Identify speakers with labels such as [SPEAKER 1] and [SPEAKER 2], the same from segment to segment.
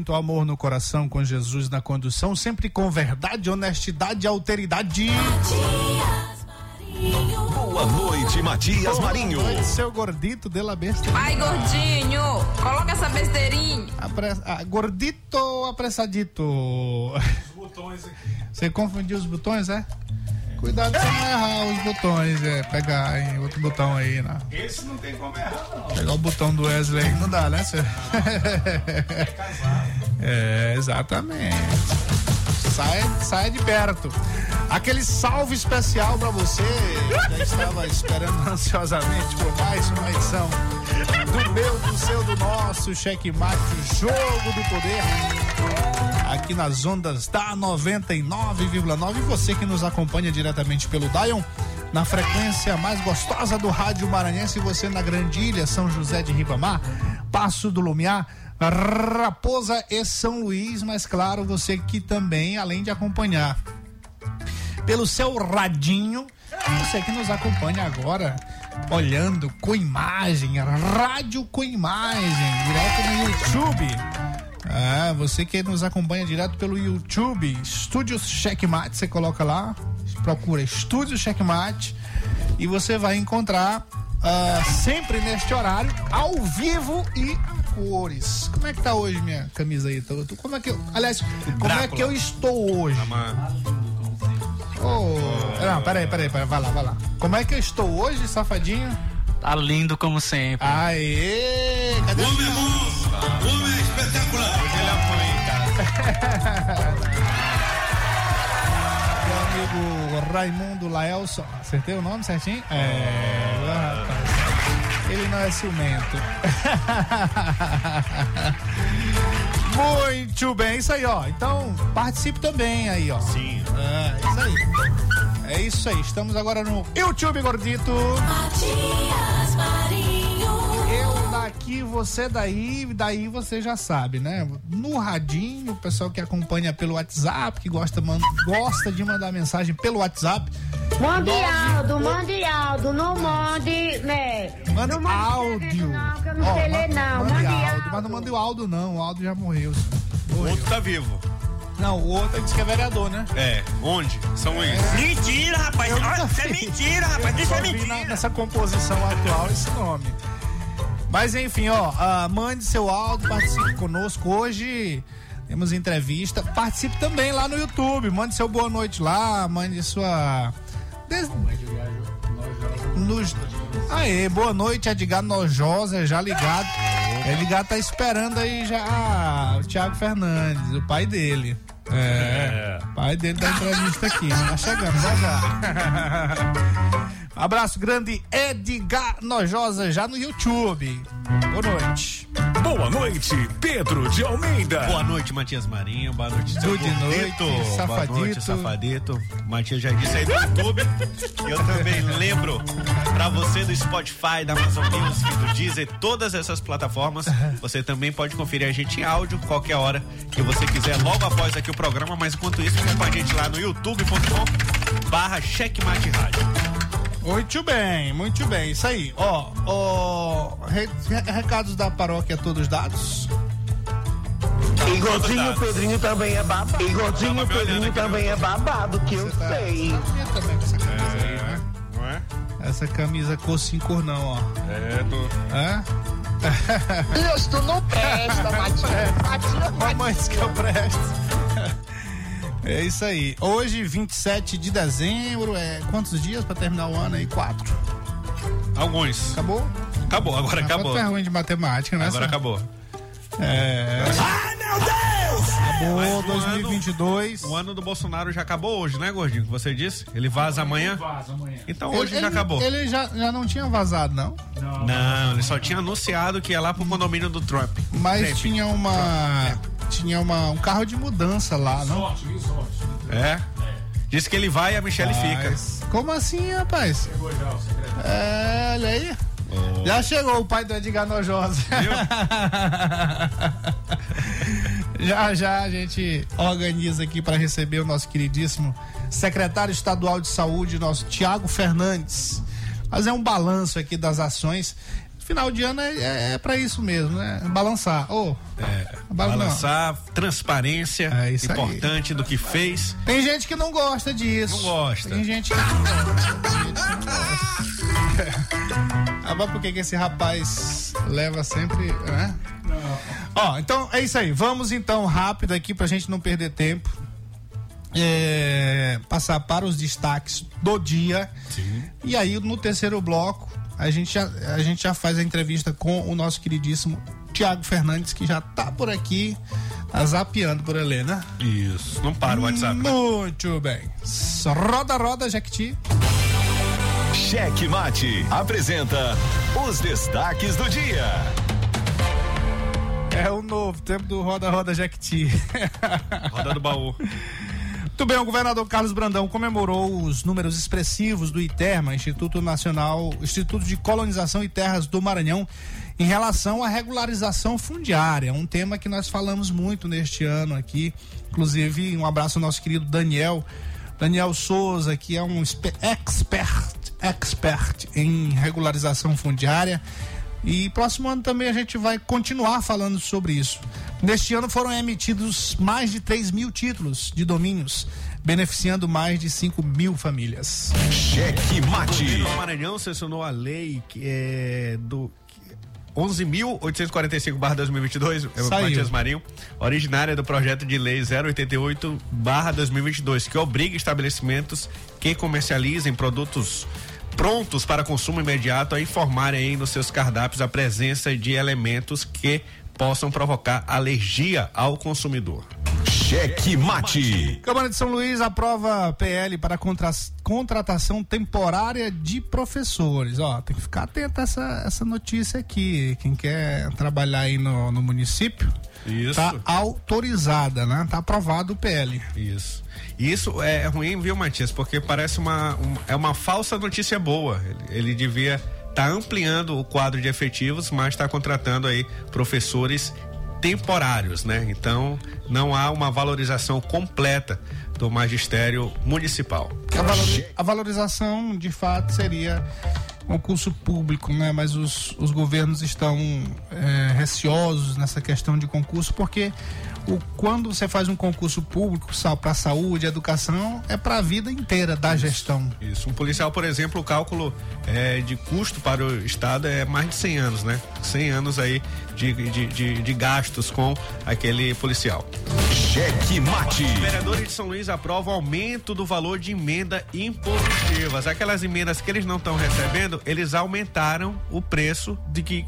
[SPEAKER 1] Muito amor no coração, com Jesus na condução, sempre com verdade, honestidade e alteridade.
[SPEAKER 2] Boa noite, Matias
[SPEAKER 1] Boa
[SPEAKER 2] Marinho.
[SPEAKER 1] Noite, seu gordito de la besta.
[SPEAKER 3] Vai, gordinho, coloca essa besteirinha.
[SPEAKER 1] Apre... Ah, gordito ou apressadito?
[SPEAKER 4] Os botões aqui.
[SPEAKER 1] Você confundiu os botões, é? Cuidado pra não errar os botões, é. Pegar hein, outro botão aí, né?
[SPEAKER 4] Esse não tem como errar, não.
[SPEAKER 1] Pegar o botão do Wesley não dá, né, senhor?
[SPEAKER 4] É casado.
[SPEAKER 1] É, exatamente. Sai, sai de perto. Aquele salve especial pra você. Já estava esperando ansiosamente por mais uma edição do meu, do seu, do nosso checkmate, jogo do poder. Aqui nas ondas da 99,9. E você que nos acompanha diretamente pelo Dion, na frequência mais gostosa do rádio maranhense, você na Grandilha, São José de Ribamar, Passo do Lumiar, Raposa e São Luís, mas claro, você que também, além de acompanhar pelo seu radinho, você que nos acompanha agora, olhando com imagem, rádio com imagem, direto no YouTube. Ah, você que nos acompanha direto pelo YouTube, Estúdios Checkmate, você coloca lá, procura Estúdios Checkmate e você vai encontrar ah, sempre neste horário, ao vivo e a cores. Como é que tá hoje minha camisa aí? Tô- tô- Como é que eu, aliás, como é que eu estou hoje? Oh, não, peraí, peraí, peraí, vai lá, vai lá. Como é que eu estou hoje, safadinho?
[SPEAKER 5] Tá lindo como sempre.
[SPEAKER 1] Aê! Cadê o
[SPEAKER 6] Homem espetacular.
[SPEAKER 1] meu amigo Raimundo Laelson? Acertei o nome certinho? É, rapaz. Ele não é ciumento. Muito bem, isso aí, ó. Então, participe também aí, ó.
[SPEAKER 6] Sim.
[SPEAKER 1] É, isso aí. É isso aí. Estamos agora no YouTube Gordito.
[SPEAKER 7] Matias Marinho.
[SPEAKER 1] Eu daqui, você daí, daí você já sabe, né? No radinho, o pessoal que acompanha pelo WhatsApp, que gosta, man- gosta de mandar mensagem pelo WhatsApp.
[SPEAKER 8] Mande áudio, mande áudio, não mande, né?
[SPEAKER 1] Manda
[SPEAKER 8] não mande
[SPEAKER 1] áudio.
[SPEAKER 8] Não, que eu não
[SPEAKER 1] Ó,
[SPEAKER 8] sei ler, não.
[SPEAKER 1] Mande
[SPEAKER 8] Mande
[SPEAKER 1] áudio,
[SPEAKER 8] áudio.
[SPEAKER 1] mas não mande o áudio, não. O áudio já morreu.
[SPEAKER 6] O
[SPEAKER 1] morreu.
[SPEAKER 6] outro tá vivo.
[SPEAKER 1] Não, o outro diz que é vereador, né?
[SPEAKER 6] É. Onde? São Luís.
[SPEAKER 5] Mentira, rapaz. Olha, isso é mentira, rapaz. Isso é
[SPEAKER 1] vi na-
[SPEAKER 5] mentira.
[SPEAKER 1] nessa composição atual esse nome. Mas enfim, ó, ah, mande seu áudio, participe conosco. Hoje temos entrevista. Participe também lá no YouTube. Mande seu boa noite lá, mande sua. Des... Nos... Aê, boa noite, Edgar Nojosa, já ligado. Edgar tá esperando aí já ah, o Thiago Fernandes, o pai dele. É, pai dele da entrevista aqui? Tá chegando, já já. Abraço grande, Edgar Nojosa, já no YouTube. Boa noite.
[SPEAKER 2] Boa noite, Pedro de Almeida.
[SPEAKER 6] Boa noite, Matias Marinho. Boa noite, seu
[SPEAKER 1] Good
[SPEAKER 6] gordito.
[SPEAKER 1] noite,
[SPEAKER 6] Boa
[SPEAKER 1] safadito.
[SPEAKER 6] noite, safadito. Matias já disse aí do YouTube. E eu também lembro pra você do Spotify, da Amazon Music, do Deezer, todas essas plataformas. Você também pode conferir a gente em áudio qualquer hora que você quiser, logo após aqui o programa. Mas enquanto isso, fica com a gente lá no youtube.com barra Checkmate Rádio.
[SPEAKER 1] Muito bem, muito bem. Isso aí. Ó, ó, re- re- recados da paróquia todos dados.
[SPEAKER 9] Igualzinho o
[SPEAKER 6] dados.
[SPEAKER 9] Pedrinho também é babado. Igualzinho
[SPEAKER 6] Tava
[SPEAKER 9] o
[SPEAKER 6] me olhando
[SPEAKER 9] Pedrinho
[SPEAKER 6] no-
[SPEAKER 9] também é babado, que eu sei.
[SPEAKER 1] Também com essa camisa aí, né?
[SPEAKER 6] Não é?
[SPEAKER 1] Essa camisa cor sim, cor não, ó.
[SPEAKER 6] É, tô...
[SPEAKER 1] Hã?
[SPEAKER 9] Isso, tu não presta, Matinha. Matinha,
[SPEAKER 1] Mamãe disse que eu presto. É isso aí. Hoje, 27 de dezembro, é quantos dias pra terminar o ano aí? Quatro.
[SPEAKER 6] Alguns.
[SPEAKER 1] Acabou?
[SPEAKER 6] Acabou, agora acabou.
[SPEAKER 1] Tu é ruim de matemática, né?
[SPEAKER 6] Agora acabou.
[SPEAKER 1] É.
[SPEAKER 9] Ai, meu Deus!
[SPEAKER 1] Acabou
[SPEAKER 6] Mas o
[SPEAKER 1] 2022.
[SPEAKER 6] O ano do Bolsonaro já acabou hoje, né, Gordinho? Que você disse? Ele vaza amanhã?
[SPEAKER 4] Vaza amanhã.
[SPEAKER 6] Então hoje
[SPEAKER 1] ele,
[SPEAKER 6] já acabou.
[SPEAKER 1] Ele já, já não tinha vazado, não.
[SPEAKER 6] Não, ele só tinha anunciado que ia lá pro condomínio do Trump.
[SPEAKER 1] Mas
[SPEAKER 6] Trump.
[SPEAKER 1] tinha uma. Tinha uma, um carro de mudança lá, não?
[SPEAKER 4] Sorte, resort.
[SPEAKER 6] É? Disse que ele vai e a Michelle fica.
[SPEAKER 1] Mas, Como assim, rapaz?
[SPEAKER 4] Chegou já o secretário.
[SPEAKER 1] É, olha aí. Já chegou o pai do Edgar Nojosa. já já a gente organiza aqui para receber o nosso queridíssimo secretário estadual de saúde, nosso Tiago Fernandes. Fazer um balanço aqui das ações. Final de ano é, é, é para isso mesmo, né? Balançar. Ô,
[SPEAKER 6] É,
[SPEAKER 1] Bala-
[SPEAKER 6] balançar, transparência,
[SPEAKER 1] É isso aí.
[SPEAKER 6] importante do que fez.
[SPEAKER 1] Tem gente que não gosta disso.
[SPEAKER 6] Não gosta.
[SPEAKER 1] Tem gente que não gosta. Não. Ah, mas por que esse rapaz leva sempre, né? Ó, então é isso aí. Vamos então rápido aqui pra gente não perder tempo. É, passar para os destaques do dia. E aí no terceiro bloco a gente, já, a gente já faz a entrevista com o nosso queridíssimo Tiago Fernandes, que já tá por aqui, tá zapeando por ali, né?
[SPEAKER 6] Isso. Não para o WhatsApp. né?
[SPEAKER 1] Muito bem. Roda, roda, Jequiti.
[SPEAKER 2] Cheque Mate apresenta os destaques do dia.
[SPEAKER 1] É o novo tempo do Roda, roda, Jequiti.
[SPEAKER 6] Roda do baú.
[SPEAKER 1] Muito bem, o governador Carlos Brandão comemorou os números expressivos do ITERMA, Instituto Nacional, Instituto de Colonização e Terras do Maranhão, em relação à regularização fundiária, um tema que nós falamos muito neste ano aqui. Inclusive, um abraço ao nosso querido Daniel, Daniel Souza, que é um expert, expert em regularização fundiária. E próximo ano também a gente vai continuar falando sobre isso. Neste ano foram emitidos mais de 3 mil títulos de domínios, beneficiando mais de 5 mil famílias.
[SPEAKER 2] Cheque
[SPEAKER 6] O
[SPEAKER 2] Mate.
[SPEAKER 6] do Maranhão sancionou a lei que é do 11.845-2022, é o. Matias Marinho, originária do projeto de lei 088-2022, que obriga estabelecimentos que comercializem produtos prontos para consumo imediato a informarem aí nos seus cardápios a presença de elementos que possam provocar alergia ao consumidor.
[SPEAKER 2] Cheque Mate.
[SPEAKER 1] Câmara de São Luís aprova PL para contra- contratação temporária de professores. Ó, tem que ficar atento a essa, essa notícia aqui. Quem quer trabalhar aí no, no município,
[SPEAKER 6] Isso.
[SPEAKER 1] tá autorizada, né? Tá aprovado o PL.
[SPEAKER 6] Isso. E isso é ruim, viu, Matias? Porque parece uma, um- é uma falsa notícia boa. Ele, ele devia estar ampliando o quadro de efetivos, mas está contratando aí professores temporários, né? Então não há uma valorização completa do magistério municipal.
[SPEAKER 1] A, a valorização, de fato, seria concurso público, né? Mas os, os governos estão é, receosos nessa questão de concurso, porque o, quando você faz um concurso público para saúde, educação, é para a vida inteira da gestão.
[SPEAKER 6] Isso. Um policial, por exemplo, o cálculo é, de custo para o Estado é mais de 100 anos, né? 100 anos aí de, de, de, de gastos com aquele policial.
[SPEAKER 2] Cheque Mate.
[SPEAKER 6] Vereadores de São Luís aprovam aumento do valor de emenda impositivas. Aquelas emendas que eles não estão recebendo, eles aumentaram o preço de que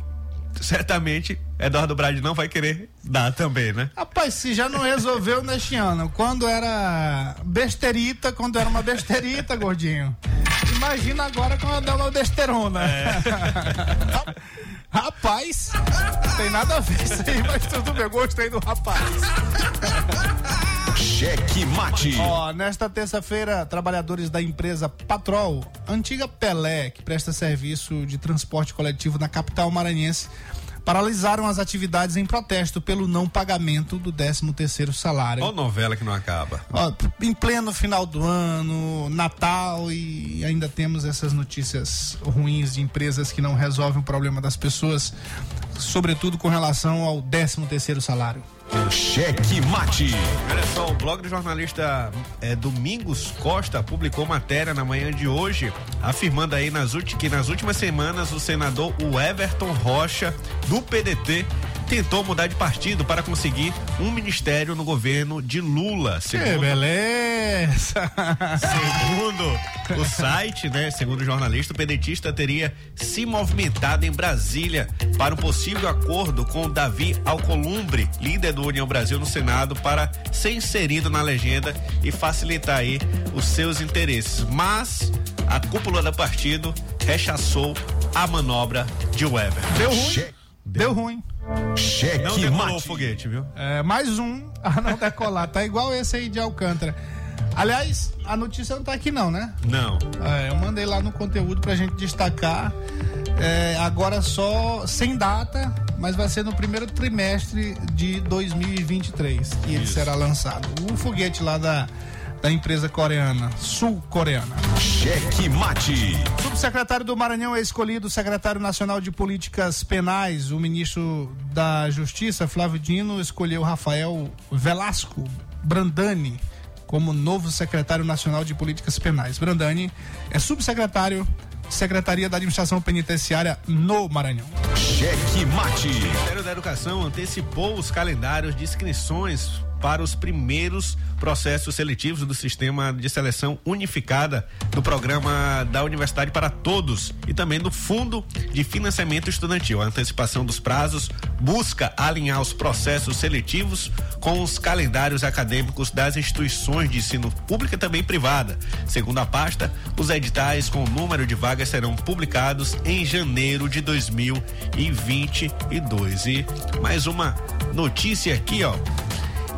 [SPEAKER 6] certamente Eduardo Brade não vai querer dar também, né?
[SPEAKER 1] Rapaz, se já não resolveu neste ano, quando era besterita, quando era uma besterita, gordinho. Imagina agora quando é uma besterona. Rapaz, não tem nada a ver isso aí, mas tudo bem, gostei do rapaz.
[SPEAKER 2] Cheque Mate.
[SPEAKER 1] Ó, nesta terça-feira, trabalhadores da empresa Patrol, antiga Pelé, que presta serviço de transporte coletivo na capital maranhense, paralisaram as atividades em protesto pelo não pagamento do 13º salário.
[SPEAKER 6] Olha novela que não acaba.
[SPEAKER 1] Ó, em pleno final do ano, Natal e ainda temos essas notícias ruins de empresas que não resolvem o problema das pessoas, sobretudo com relação ao 13 terceiro salário.
[SPEAKER 2] Cheque Mate.
[SPEAKER 6] Olha só, o blog do jornalista é, Domingos Costa publicou matéria na manhã de hoje, afirmando aí nas que nas últimas semanas o senador o Everton Rocha, do PDT, tentou mudar de partido para conseguir um ministério no governo de Lula.
[SPEAKER 1] Que
[SPEAKER 6] Segundo,
[SPEAKER 1] beleza!
[SPEAKER 6] segundo o site, né? Segundo o jornalista, o pedetista teria se movimentado em Brasília para um possível acordo com o Davi Alcolumbre, líder do União Brasil no Senado, para ser inserido na legenda e facilitar aí os seus interesses. Mas a cúpula do partido rechaçou a manobra de Weber.
[SPEAKER 1] Deu ruim.
[SPEAKER 2] Che-
[SPEAKER 1] Deu ruim.
[SPEAKER 2] Cheque
[SPEAKER 6] Não decolou o
[SPEAKER 2] Mate.
[SPEAKER 6] foguete, viu?
[SPEAKER 1] É, mais um a não decolar. Tá igual esse aí de Alcântara. Aliás, a notícia não tá aqui não, né?
[SPEAKER 6] Não.
[SPEAKER 1] É, eu mandei lá no conteúdo pra gente destacar. É, agora só sem data, mas vai ser no primeiro trimestre de 2023 que ele será lançado. O foguete lá da, da empresa coreana, sul-coreana.
[SPEAKER 2] Cheque Mate.
[SPEAKER 1] Subsecretário do Maranhão é escolhido secretário nacional de políticas penais. O ministro da Justiça, Flávio Dino, escolheu Rafael Velasco Brandani como novo secretário nacional de políticas penais. Brandani é subsecretário Secretaria da Administração Penitenciária no Maranhão.
[SPEAKER 2] Cheque Mate.
[SPEAKER 6] O Ministério da Educação antecipou os calendários de inscrições para os primeiros processos seletivos do sistema de seleção unificada do programa da Universidade para Todos e também do Fundo de Financiamento Estudantil. A antecipação dos prazos busca alinhar os processos seletivos com os calendários acadêmicos das instituições de ensino pública e também privada. Segundo a pasta, os editais com o número de vagas serão publicados em janeiro de 2022. E mais uma notícia aqui, ó.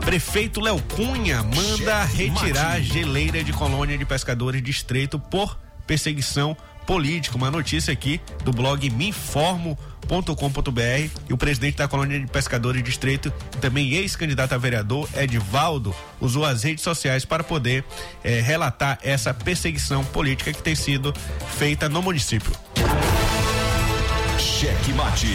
[SPEAKER 6] Prefeito Léo Cunha manda retirar geleira de colônia de pescadores de estreito por perseguição política. Uma notícia aqui do blog meinformo.com.br e o presidente da colônia de pescadores de estreito, também ex-candidato a vereador, Edivaldo, usou as redes sociais para poder eh, relatar essa perseguição política que tem sido feita no município.
[SPEAKER 2] Cheque Mate.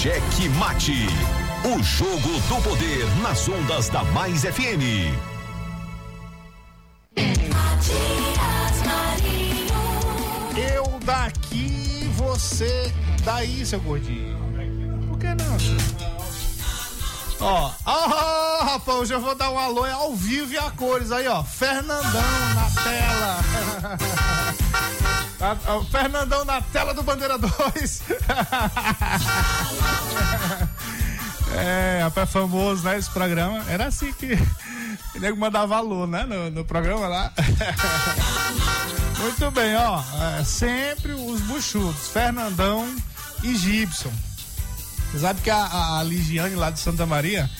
[SPEAKER 2] Cheque Mate. O jogo do poder nas ondas da Mais FM.
[SPEAKER 1] Eu daqui, você daí, seu gordinho. Por que não? Ó, ó, rapaz, hoje eu vou dar um alô é ao vivo e a cores aí, ó. Fernandão na tela. A- a- Fernandão na tela do Bandeira 2. É, rapaz, famoso, né? Esse programa. Era assim que o nego mandava alô, né? No, no programa lá. Muito bem, ó. é, sempre os buchudos, Fernandão e Gibson. Sabe que a, a Ligiane lá de Santa Maria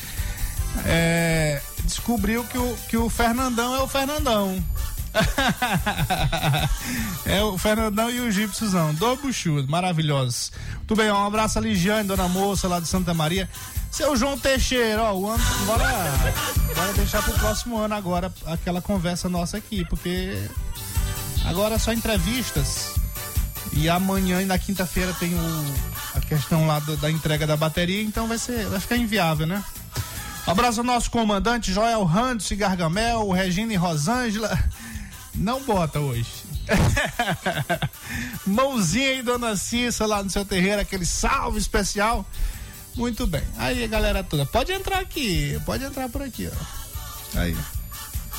[SPEAKER 1] é, descobriu que o, que o Fernandão é o Fernandão. é o Fernandão e o Gibsozão, dois buchudos, maravilhosos. Muito bem, um abraço a Ligiane, Dona Moça lá de Santa Maria. Seu João Teixeira, ó, o ano, bora, bora deixar pro próximo ano agora aquela conversa nossa aqui, porque Agora é só entrevistas. E amanhã e na quinta-feira tem o, a questão lá do- da entrega da bateria, então vai ser, vai ficar inviável, né? Abraço ao nosso comandante Joel Randes e Gargamel, Regina e Rosângela. Não bota hoje. Mãozinha e Dona Cissa lá no seu terreiro, aquele salve especial. Muito bem. Aí, galera toda, pode entrar aqui, pode entrar por aqui, ó. Aí.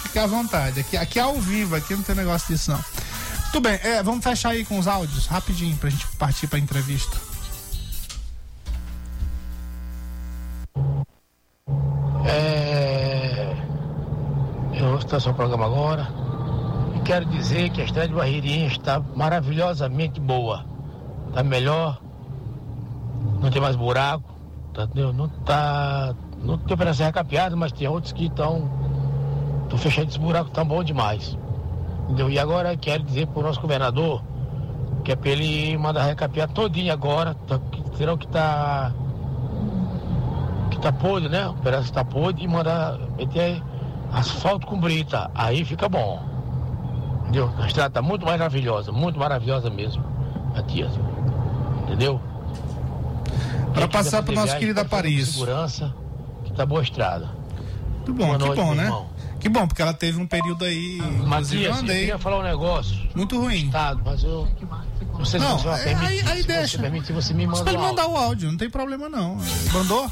[SPEAKER 1] Fica à vontade. Aqui, aqui é ao vivo, aqui não tem negócio disso, não. Tudo bem, é, vamos fechar aí com os áudios, rapidinho, pra gente partir pra entrevista.
[SPEAKER 10] É, eu estou seu programa agora quero dizer que a estrada de Barreirinha está maravilhosamente boa. Está melhor, não tem mais buraco, tá, não tá. Não tem operação recapeada, mas tem outros que estão. Estão fechando esse buraco, tão bom demais. Entendeu? E agora quero dizer para o nosso governador que é para ele mandar recapear todinho agora, tá, terão que tá que tá podre, né? O pedaço que tá podre e mandar meter asfalto com brita. Aí fica bom. Entendeu? A estrada tá muito maravilhosa, muito maravilhosa mesmo, Matias. Entendeu? Quem
[SPEAKER 1] passar pro
[SPEAKER 10] fazer
[SPEAKER 1] nosso querido
[SPEAKER 10] pode com
[SPEAKER 1] Paris.
[SPEAKER 10] Segurança, que tá boa a estrada.
[SPEAKER 1] Muito bom,
[SPEAKER 10] Boa
[SPEAKER 1] que
[SPEAKER 10] noite,
[SPEAKER 1] bom, né?
[SPEAKER 10] irmão.
[SPEAKER 1] Que bom, porque ela teve um período aí.
[SPEAKER 10] Matias,
[SPEAKER 1] eu
[SPEAKER 10] eu
[SPEAKER 1] andei.
[SPEAKER 10] queria falar um negócio.
[SPEAKER 1] Muito ruim.
[SPEAKER 10] Estado, mas eu não sei se
[SPEAKER 1] Não,
[SPEAKER 10] você
[SPEAKER 1] aí-
[SPEAKER 10] permitir.
[SPEAKER 1] aí
[SPEAKER 10] se
[SPEAKER 1] deixa.
[SPEAKER 10] você permitir, você me
[SPEAKER 1] Você
[SPEAKER 10] manda
[SPEAKER 1] pode
[SPEAKER 10] o áudio.
[SPEAKER 1] mandar o áudio, não tem problema não. Mandou?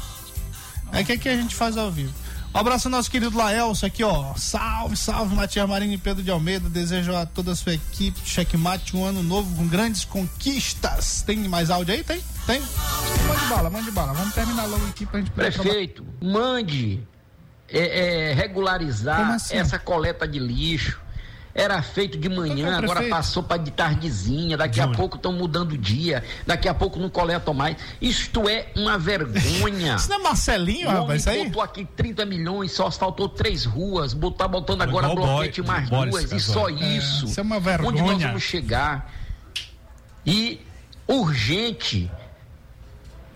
[SPEAKER 1] É que aqui a gente faz ao vivo. Um abraço ao nosso querido Laelso aqui, ó. Salve, salve, Matias Marinho e Pedro de Almeida. Desejo a toda a sua equipe checkmate um ano novo com grandes conquistas. Tem mais áudio aí? Tem? Tem? Mande bala, mande bala. Vamos terminar logo aqui pra gente
[SPEAKER 11] Prefeito, mande é, é, regularizar
[SPEAKER 1] assim?
[SPEAKER 11] essa coleta de lixo. Era feito de manhã,
[SPEAKER 1] Qual que é o
[SPEAKER 11] agora passou para de tardezinha, daqui a pouco estão mudando o dia, daqui a pouco não coletam mais. Isto é uma vergonha.
[SPEAKER 1] Isso não é Marcelinho,
[SPEAKER 11] o homem
[SPEAKER 1] rapaz? Isso aí?
[SPEAKER 11] botou aqui 30 milhões, só faltou três ruas, botar botando agora bloquete mais
[SPEAKER 1] Boris
[SPEAKER 11] duas, e
[SPEAKER 1] agora.
[SPEAKER 11] só
[SPEAKER 1] É,
[SPEAKER 11] isso.
[SPEAKER 1] isso é uma
[SPEAKER 11] Onde nós
[SPEAKER 1] vergonha.
[SPEAKER 11] vamos chegar? E urgente,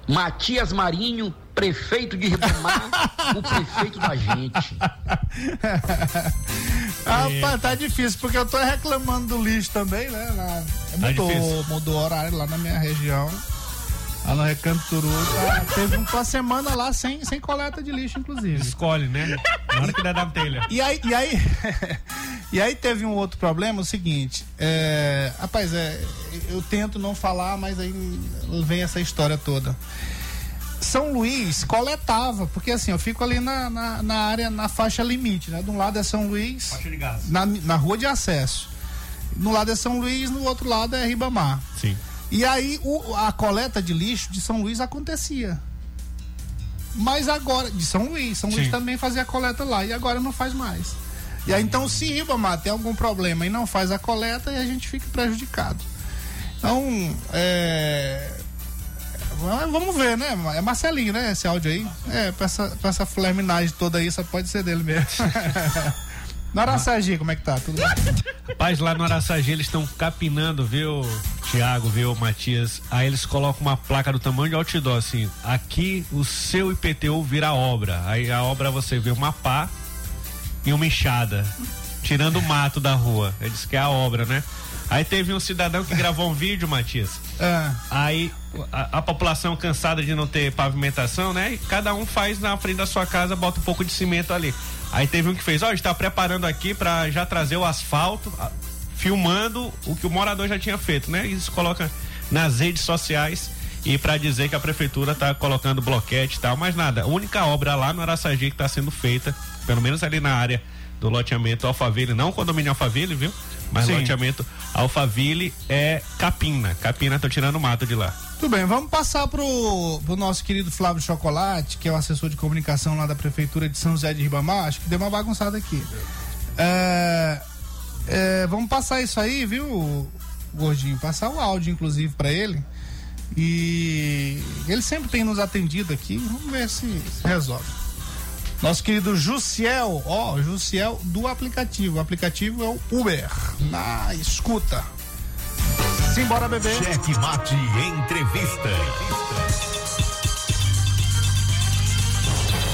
[SPEAKER 11] Matias Marinho, prefeito de Ribamar, o prefeito da gente.
[SPEAKER 1] Rapaz, tá difícil, porque eu tô reclamando do lixo também, né? Lá-
[SPEAKER 6] Tá
[SPEAKER 1] mudou,
[SPEAKER 6] difícil.
[SPEAKER 1] mudou o horário lá na minha região. Lá no Recanto Turu, tá, teve uma semana lá sem, sem coleta de lixo, inclusive.
[SPEAKER 6] Escolhe, né? Na hora que der na telha.
[SPEAKER 1] E aí, e aí, e aí teve um outro problema, o seguinte, é, rapaz, é, eu tento não falar, mas aí vem essa história toda. São Luís coletava, porque assim, eu fico ali na, na, na área, na faixa limite, né? De um lado é São Luís,
[SPEAKER 6] Faixa de gás.
[SPEAKER 1] na, na rua de acesso. No lado é São Luís, no outro lado é Ribamar.
[SPEAKER 6] Sim.
[SPEAKER 1] E aí o- a coleta de lixo de São Luís acontecia. Mas agora, de São Luís, São Luís
[SPEAKER 6] Sim.
[SPEAKER 1] também fazia a coleta lá e agora não faz mais. E aí então se Ribamar tem algum problema e não faz a coleta, aí a gente fica prejudicado. Então, é, Vamos ver, né? É Marcelinho, né? Esse áudio aí. É, pra essa, pra essa flerminagem toda aí, só pode ser dele mesmo. Na Araçagi, como é que tá? Tudo?
[SPEAKER 6] Rapaz, lá no Araçagi eles estão capinando, viu, Tiago, viu, Matias? Aí eles colocam uma placa do tamanho de outdoor, assim, aqui o seu IPTU vira obra. Aí a obra você vê uma pá e uma enxada, tirando o mato da rua. Eles que é a obra, né? Aí teve um cidadão que gravou um vídeo, Matias.
[SPEAKER 1] Ah,
[SPEAKER 6] Aí a, a população cansada de não ter pavimentação, né? E cada um faz na frente da sua casa, bota um pouco de cimento ali. Aí teve um que fez, ó, está preparando aqui para já trazer o asfalto, filmando o que o morador já tinha feito, né? Isso coloca nas redes sociais e para dizer que a prefeitura tá colocando bloquete e tal, mas nada. A única obra lá no Araçagi que está sendo feita, pelo menos ali na área do loteamento Alphaville, não o condomínio Alphaville, viu? Mas
[SPEAKER 1] Sim.
[SPEAKER 6] loteamento Alphaville é Capina. Capina tá tirando mato de lá.
[SPEAKER 1] Tudo bem, vamos passar pro, pro nosso querido Flávio Chocolate, que é o assessor de comunicação lá da Prefeitura de São José de Ribamar. Acho que deu uma bagunçada aqui. É, é, vamos passar isso aí, viu, Gordinho? Passar o áudio, inclusive, para ele. E ele sempre tem nos atendido aqui. Vamos ver se, se resolve. Nosso querido Jussiel, ó, Jussiel do aplicativo. O aplicativo é o Uber. Na escuta. Simbora, bebê.
[SPEAKER 2] Cheque Mate Entrevista.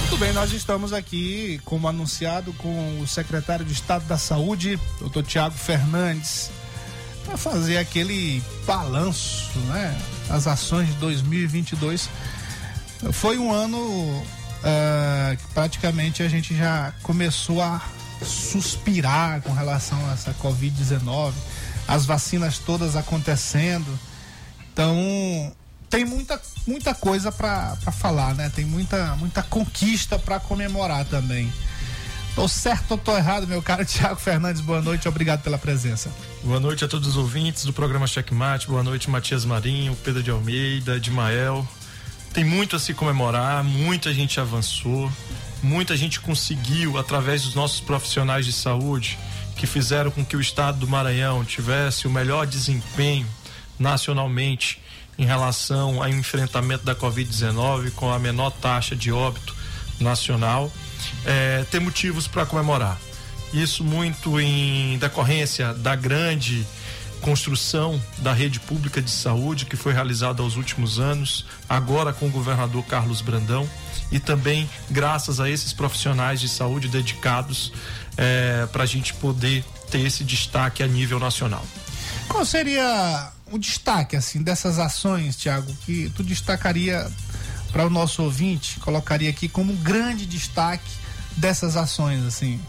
[SPEAKER 1] Muito bem, nós estamos aqui, como anunciado, com o secretário de Estado da Saúde, doutor Tiago Fernandes. para fazer aquele balanço, né? As ações de 2022. Foi um ano que praticamente a gente já começou a suspirar com relação a essa Covid-19, as vacinas todas acontecendo. Então, tem muita, muita coisa para falar, né? Tem muita, muita conquista para comemorar também. Tô certo ou tô errado, meu caro Tiago Fernandes? Boa noite, obrigado pela presença.
[SPEAKER 12] Boa noite a todos os ouvintes do programa Checkmate. Boa noite, Matias Marinho, Pedro de Almeida, Edmael. Tem muito a se comemorar, muita gente avançou, muita gente conseguiu, através dos nossos profissionais de saúde, que fizeram com que o estado do Maranhão tivesse o melhor desempenho nacionalmente em relação ao enfrentamento da Covid-19 com a menor taxa de óbito nacional, é, ter motivos para comemorar. Isso muito em decorrência da grande construção da rede pública de saúde que foi realizada aos últimos anos, agora com o governador Carlos Brandão e também graças a esses profissionais de saúde dedicados é, para a gente poder ter esse destaque a nível nacional.
[SPEAKER 1] Qual seria o destaque assim dessas ações, Tiago, que tu destacaria para o nosso ouvinte, colocaria aqui como um grande destaque dessas ações assim?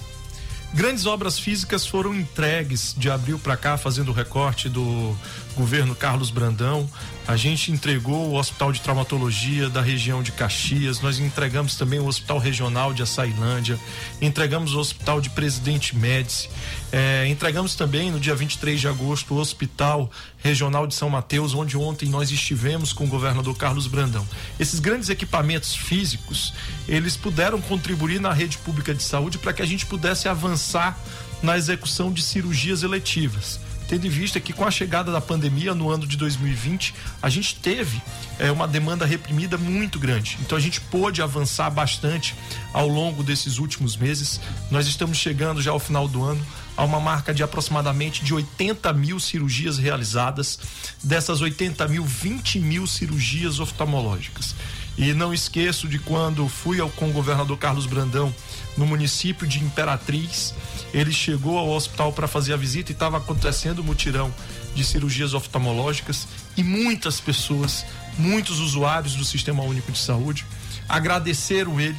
[SPEAKER 12] Grandes obras físicas foram entregues de abril para cá, fazendo o recorte do governo Carlos Brandão. A gente entregou o Hospital de Traumatologia da região de Caxias, nós entregamos também o Hospital Regional de Açailândia, entregamos o Hospital de Presidente Médici, eh, entregamos também no dia 23 de agosto o Hospital Regional de São Mateus, onde ontem nós estivemos com o governador Carlos Brandão. Esses grandes equipamentos físicos, eles puderam contribuir na rede pública de saúde para que a gente pudesse avançar na execução de cirurgias eletivas tendo em vista que com a chegada da pandemia no ano de 2020, a gente teve é, uma demanda reprimida muito grande. Então a gente pôde avançar bastante ao longo desses últimos meses. Nós estamos chegando já ao final do ano a uma marca de aproximadamente de 80 mil cirurgias realizadas. Dessas 80 mil, 20 mil cirurgias oftalmológicas. E não esqueço de quando fui ao, com o governador Carlos Brandão no município de Imperatriz. Ele chegou ao hospital para fazer a visita e estava acontecendo mutirão de cirurgias oftalmológicas e muitas pessoas, muitos usuários do Sistema Único de Saúde agradeceram ele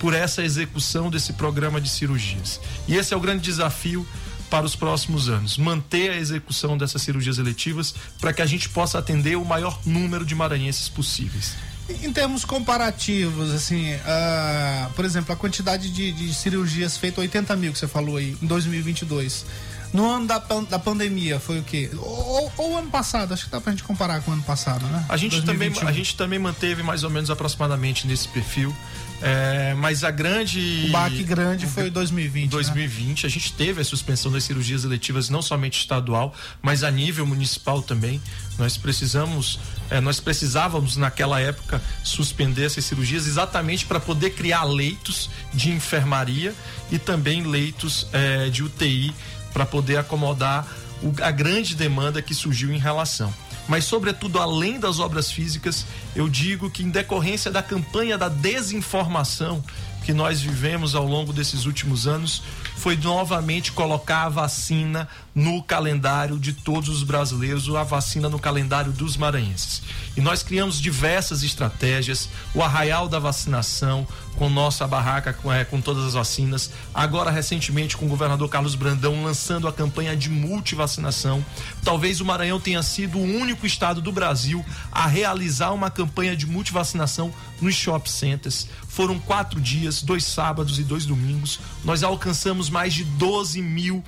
[SPEAKER 12] por essa execução desse programa de cirurgias. E esse é o grande desafio para os próximos anos, manter a execução dessas cirurgias eletivas para que a gente possa atender o maior número de maranhenses possíveis.
[SPEAKER 1] Em termos comparativos, assim, ah, por exemplo, a quantidade de, de cirurgias feitas, 80 mil que você falou aí, em 2022. No ano da, pan- da pandemia, foi o quê? Ou, ou o ano passado, acho que dá pra gente comparar com o ano passado, né?
[SPEAKER 12] A gente, também,
[SPEAKER 1] 2021.
[SPEAKER 12] a gente também manteve mais ou menos aproximadamente nesse perfil. É, mas a grande.
[SPEAKER 1] O baque grande foi 2020.
[SPEAKER 12] 2020, a gente teve a suspensão das cirurgias eletivas, não somente estadual, mas a nível municipal também. Nós precisamos, eh, nós precisávamos naquela época suspender essas cirurgias exatamente para poder criar leitos de enfermaria e também leitos eh, de UTI para poder acomodar o- a grande demanda que surgiu em relação. Mas, sobretudo, além das obras físicas, eu digo que, em decorrência da campanha da desinformação que nós vivemos ao longo desses últimos anos, foi novamente colocar a vacina no calendário de todos os brasileiros, a vacina no calendário dos maranhenses. E nós criamos diversas estratégias, o arraial da vacinação, com nossa barraca com, eh, com todas as vacinas. Agora, recentemente, com o governador Carlos Brandão lançando a campanha de multivacinação. Talvez o Maranhão tenha sido o único estado do Brasil a realizar uma campanha de multivacinação nos shopping centers. Foram quatro dias, dois sábados e dois domingos. Nós alcançamos mais de 12 mil,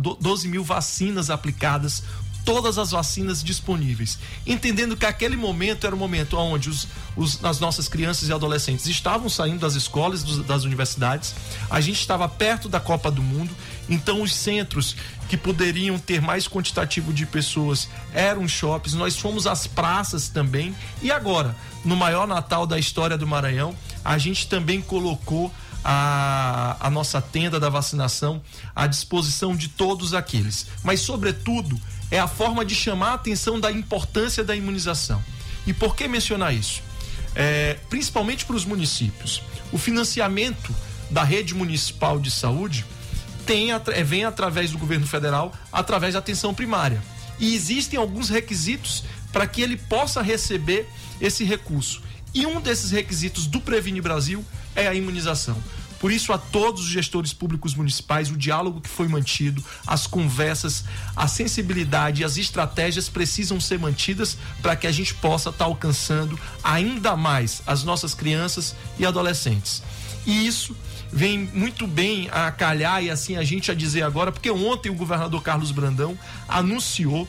[SPEAKER 12] do- 12 mil vacinas aplicadas todas as vacinas disponíveis, entendendo que aquele momento era o momento onde os, os- as nossas crianças e adolescentes estavam saindo das escolas, dos- das universidades, a gente estava perto da Copa do Mundo, então os centros que poderiam ter mais quantitativo de pessoas eram shoppings, nós fomos às praças também, e agora, no maior Natal da história do Maranhão, a gente também colocou a, a nossa tenda da vacinação à disposição de todos aqueles. Mas, sobretudo, é a forma de chamar a atenção da importância da imunização. E por que mencionar isso? É, principalmente para os municípios. O financiamento da rede municipal de saúde tem, eh, vem através do governo federal, através da atenção primária. E existem alguns requisitos para que ele possa receber esse recurso. E um desses requisitos do Previne Brasil é a imunização. Por isso, a todos os gestores públicos municipais, o diálogo que foi mantido, as conversas, a sensibilidade e as estratégias precisam ser mantidas para que a gente possa estar alcançando ainda mais as nossas crianças e adolescentes. E isso vem muito bem a calhar e assim a gente a dizer agora, porque ontem o governador Carlos Brandão anunciou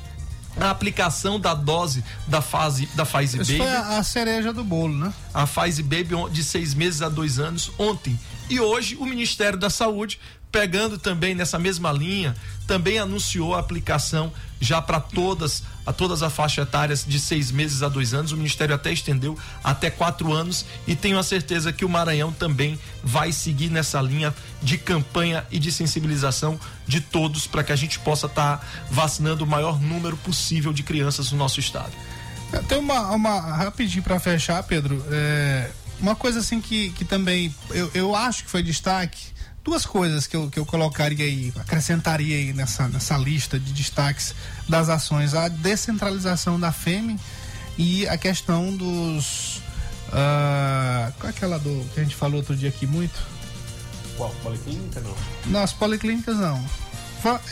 [SPEAKER 12] a aplicação da dose da fase da Pfizer
[SPEAKER 1] Isso
[SPEAKER 12] Baby
[SPEAKER 1] foi a, a cereja do bolo, né?
[SPEAKER 12] a Pfizer Baby de seis meses a dois anos ontem. E hoje o Ministério da Saúde, pegando também nessa mesma linha, também anunciou a aplicação já para todas a todas as faixas etárias de seis meses a dois anos. O Ministério até estendeu até quatro anos e tenho a certeza que o Maranhão também vai seguir nessa linha de campanha e de sensibilização de todos para que a gente possa estar vacinando o maior número possível de crianças no nosso estado.
[SPEAKER 1] É, Tem uma, uma rapidinho para fechar, Pedro. É, uma coisa assim que, que também eu, eu acho que foi destaque. Duas coisas que eu, que eu colocaria aí, acrescentaria aí nessa, nessa lista de destaques das ações: a descentralização da FEME e a questão dos. ah, qual é aquela do que a gente falou outro dia aqui muito?
[SPEAKER 6] Qual? Policlínica não?
[SPEAKER 1] Nas policlínicas não.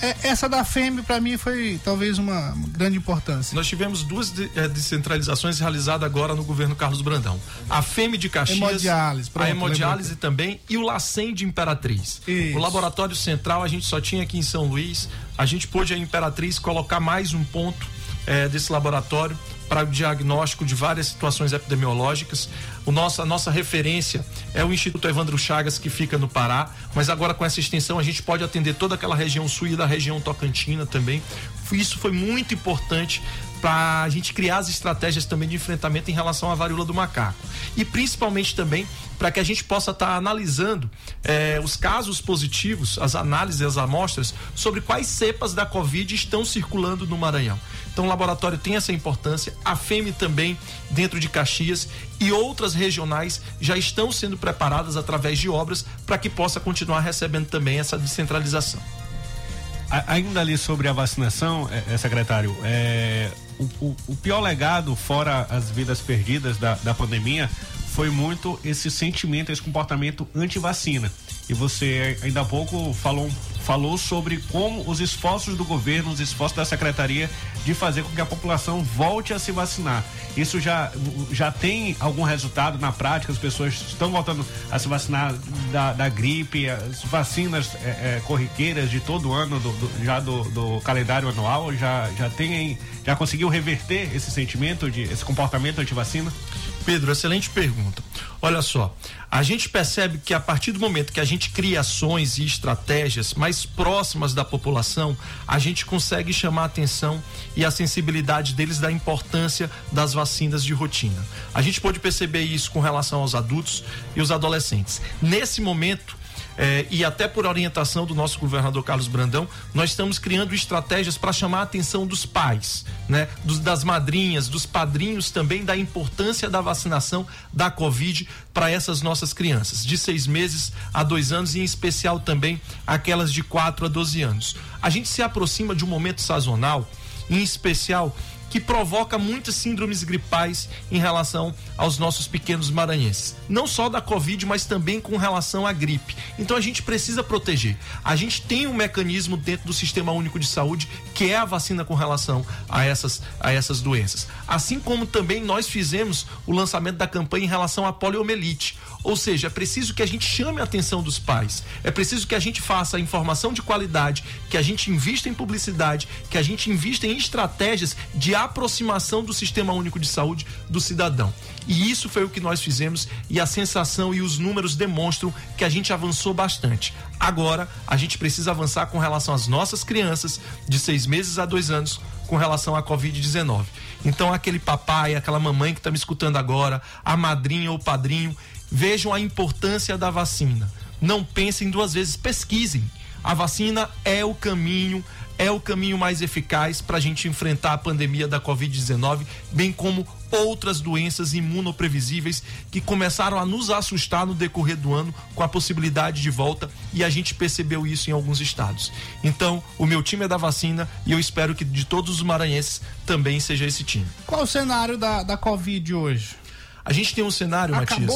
[SPEAKER 1] É- Essa da FEME para mim foi talvez uma grande importância.
[SPEAKER 12] Nós tivemos duas eh, descentralizações realizadas agora no governo Carlos Brandão. A FEME de Caxias,
[SPEAKER 1] Hemodiálise, pronto,
[SPEAKER 12] a hemodiálise também e o LACEN de Imperatriz.
[SPEAKER 1] Isso.
[SPEAKER 12] O laboratório central a gente só tinha aqui em São Luís. A gente pôde a Imperatriz colocar mais um ponto eh, desse laboratório para o diagnóstico de várias situações epidemiológicas. O nosso, a nossa referência é o Instituto Evandro Chagas, que fica no Pará, mas agora com essa extensão a gente pode atender toda aquela região sul e da região tocantina também. Isso foi muito importante para a gente criar as estratégias também de enfrentamento em relação à varíola do macaco. E principalmente também para que a gente possa estar analisando eh, os casos positivos, as análises, as amostras, sobre quais cepas da Covid estão circulando no Maranhão. Então o laboratório tem essa importância, a FEME também, dentro de Caxias, e outras regionais já estão sendo preparadas através de obras para que possa continuar recebendo também essa descentralização.
[SPEAKER 6] Ainda ali sobre a vacinação, é, secretário, é, o, o- o pior legado, fora as vidas perdidas da, da pandemia, foi muito esse sentimento, esse comportamento anti-vacina. E você ainda há pouco falou, falou sobre como os esforços do governo, os esforços da secretaria de fazer com que a população volte a se vacinar. Isso já, já tem algum resultado na prática? As pessoas estão voltando a se vacinar da, da gripe, as vacinas é, é, corriqueiras de todo ano, do, do- já do, do calendário anual, já, já tem, já conseguiu reverter esse sentimento, de, esse comportamento anti-vacina?
[SPEAKER 12] Pedro, excelente pergunta. Olha só, a gente percebe que a partir do momento que a gente cria ações e estratégias mais próximas da população, a gente consegue chamar a atenção e a sensibilidade deles da importância das vacinas de rotina. A gente pode perceber isso com relação aos adultos e os adolescentes. Nesse momento, eh, e até por orientação do nosso governador Carlos Brandão, nós estamos criando estratégias para chamar a atenção dos pais, né? Dos- das madrinhas, dos padrinhos também da importância da vacinação da Covid para essas nossas crianças, de seis meses a dois anos, e em especial também aquelas de 4 a 12 anos. A gente se aproxima de um momento sazonal, em especial que provoca muitas síndromes gripais em relação aos nossos pequenos maranhenses. Não só da Covid, mas também com relação à gripe. Então a gente precisa proteger. A gente tem um mecanismo dentro do Sistema Único de Saúde, que é a vacina com relação a essas, a essas doenças. Assim como também nós fizemos o lançamento da campanha em relação à poliomielite. Ou seja, é preciso que a gente chame a atenção dos pais. É preciso que a gente faça informação de qualidade, que a gente invista em publicidade, que a gente invista em estratégias de aproximação do Sistema Único de Saúde do cidadão. E isso foi o que nós fizemos e a sensação e os números demonstram que a gente avançou bastante. Agora, a gente precisa avançar com relação às nossas crianças de seis meses a dois anos com relação à Covid-19. Então, aquele papai, aquela mamãe que está me escutando agora, a madrinha ou padrinho, vejam a importância da vacina. Não pensem duas vezes, pesquisem. A vacina é o caminho, é o caminho mais eficaz para a gente enfrentar a pandemia da Covid-19, bem como outras doenças imunoprevisíveis que começaram a nos assustar no decorrer do ano com a possibilidade de volta e a gente percebeu isso em alguns estados. Então, o meu time é da vacina e eu espero que de todos os maranhenses também seja esse time.
[SPEAKER 1] Qual o cenário da, da Covid hoje?
[SPEAKER 12] A gente tem um cenário, Matias.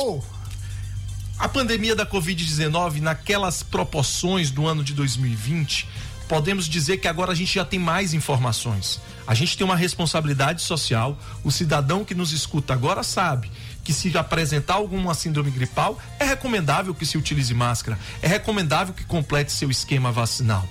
[SPEAKER 12] A pandemia da Covid-19, naquelas proporções do ano de 2020, podemos dizer que agora a gente já tem mais informações. A gente tem uma responsabilidade social. O cidadão que nos escuta agora sabe que se apresentar alguma síndrome gripal, é recomendável que se utilize máscara, é recomendável que complete seu esquema vacinal.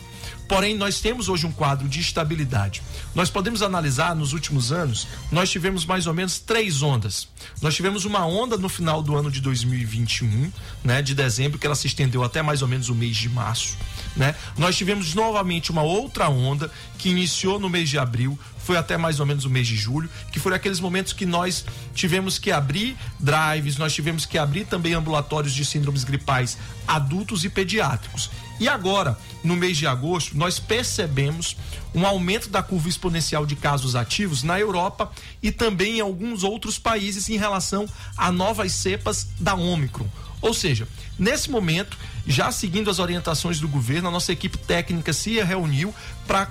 [SPEAKER 12] Porém, nós temos hoje um quadro de estabilidade. Nós podemos analisar nos últimos anos, nós tivemos mais ou menos três ondas. Nós tivemos uma onda no final do ano de 2021, né, de dezembro, que ela se estendeu até mais ou menos o mês de março. Né? Nós tivemos novamente uma outra onda que iniciou no mês de abril, foi até mais ou menos o mês de julho, que foram aqueles momentos que nós tivemos que abrir drives, nós tivemos que abrir também ambulatórios de síndromes gripais adultos e pediátricos. E agora, no mês de agosto, nós percebemos um aumento da curva exponencial de casos ativos na Europa e também em alguns outros países em relação a novas cepas da Ômicron. Ou seja, nesse momento, já seguindo as orientações do governo, a nossa equipe técnica se reuniu para,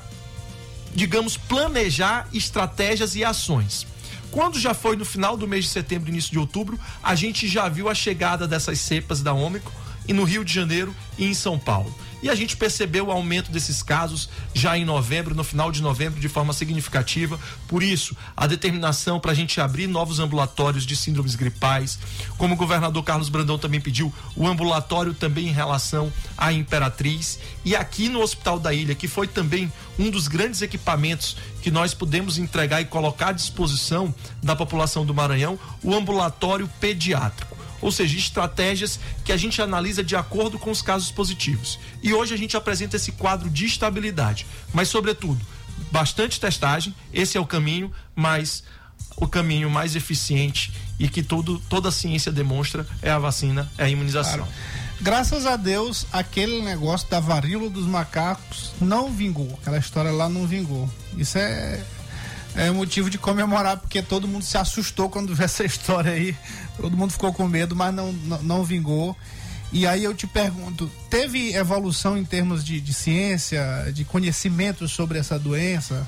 [SPEAKER 12] digamos, planejar estratégias e ações. Quando já foi no final do mês de setembro, início de outubro, a gente já viu a chegada dessas cepas da Ômicron e no Rio de Janeiro e em São Paulo. E a gente percebeu o aumento desses casos já em novembro, no final de novembro, de forma significativa. Por isso, a determinação para a gente abrir novos ambulatórios de síndromes gripais, como o governador Carlos Brandão também pediu, o ambulatório também em relação à Imperatriz. E aqui no Hospital da Ilha, que foi também um dos grandes equipamentos que nós pudemos entregar e colocar à disposição da população do Maranhão, o ambulatório pediátrico ou seja, estratégias que a gente analisa de acordo com os casos positivos. E hoje a gente apresenta esse quadro de estabilidade, mas sobretudo, bastante testagem, esse é o caminho, mas o caminho mais eficiente e que todo, toda a ciência demonstra é a vacina, é a imunização. Claro.
[SPEAKER 1] Graças a Deus, aquele negócio da varíola dos macacos não vingou. Aquela história lá não vingou. Isso é, é motivo de comemorar, porque todo mundo se assustou quando viu essa história aí. Todo mundo ficou com medo, mas não, não, não vingou. E aí eu te pergunto, teve evolução em termos de, de ciência, de conhecimento sobre essa doença?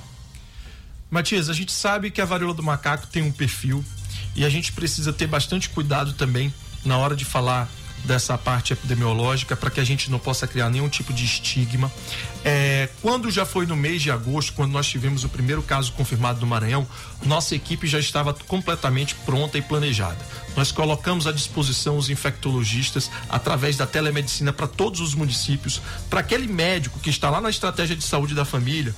[SPEAKER 12] Matias, a gente sabe que a varíola do macaco tem um perfil e a gente precisa ter bastante cuidado também na hora de falar dessa parte epidemiológica para que a gente não possa criar nenhum tipo de estigma. É, quando já foi no mês de agosto, quando nós tivemos o primeiro caso confirmado no Maranhão, nossa equipe já estava completamente pronta e planejada. Nós colocamos à disposição os infectologistas através da telemedicina para todos os municípios, para aquele médico que está lá na estratégia de saúde da família,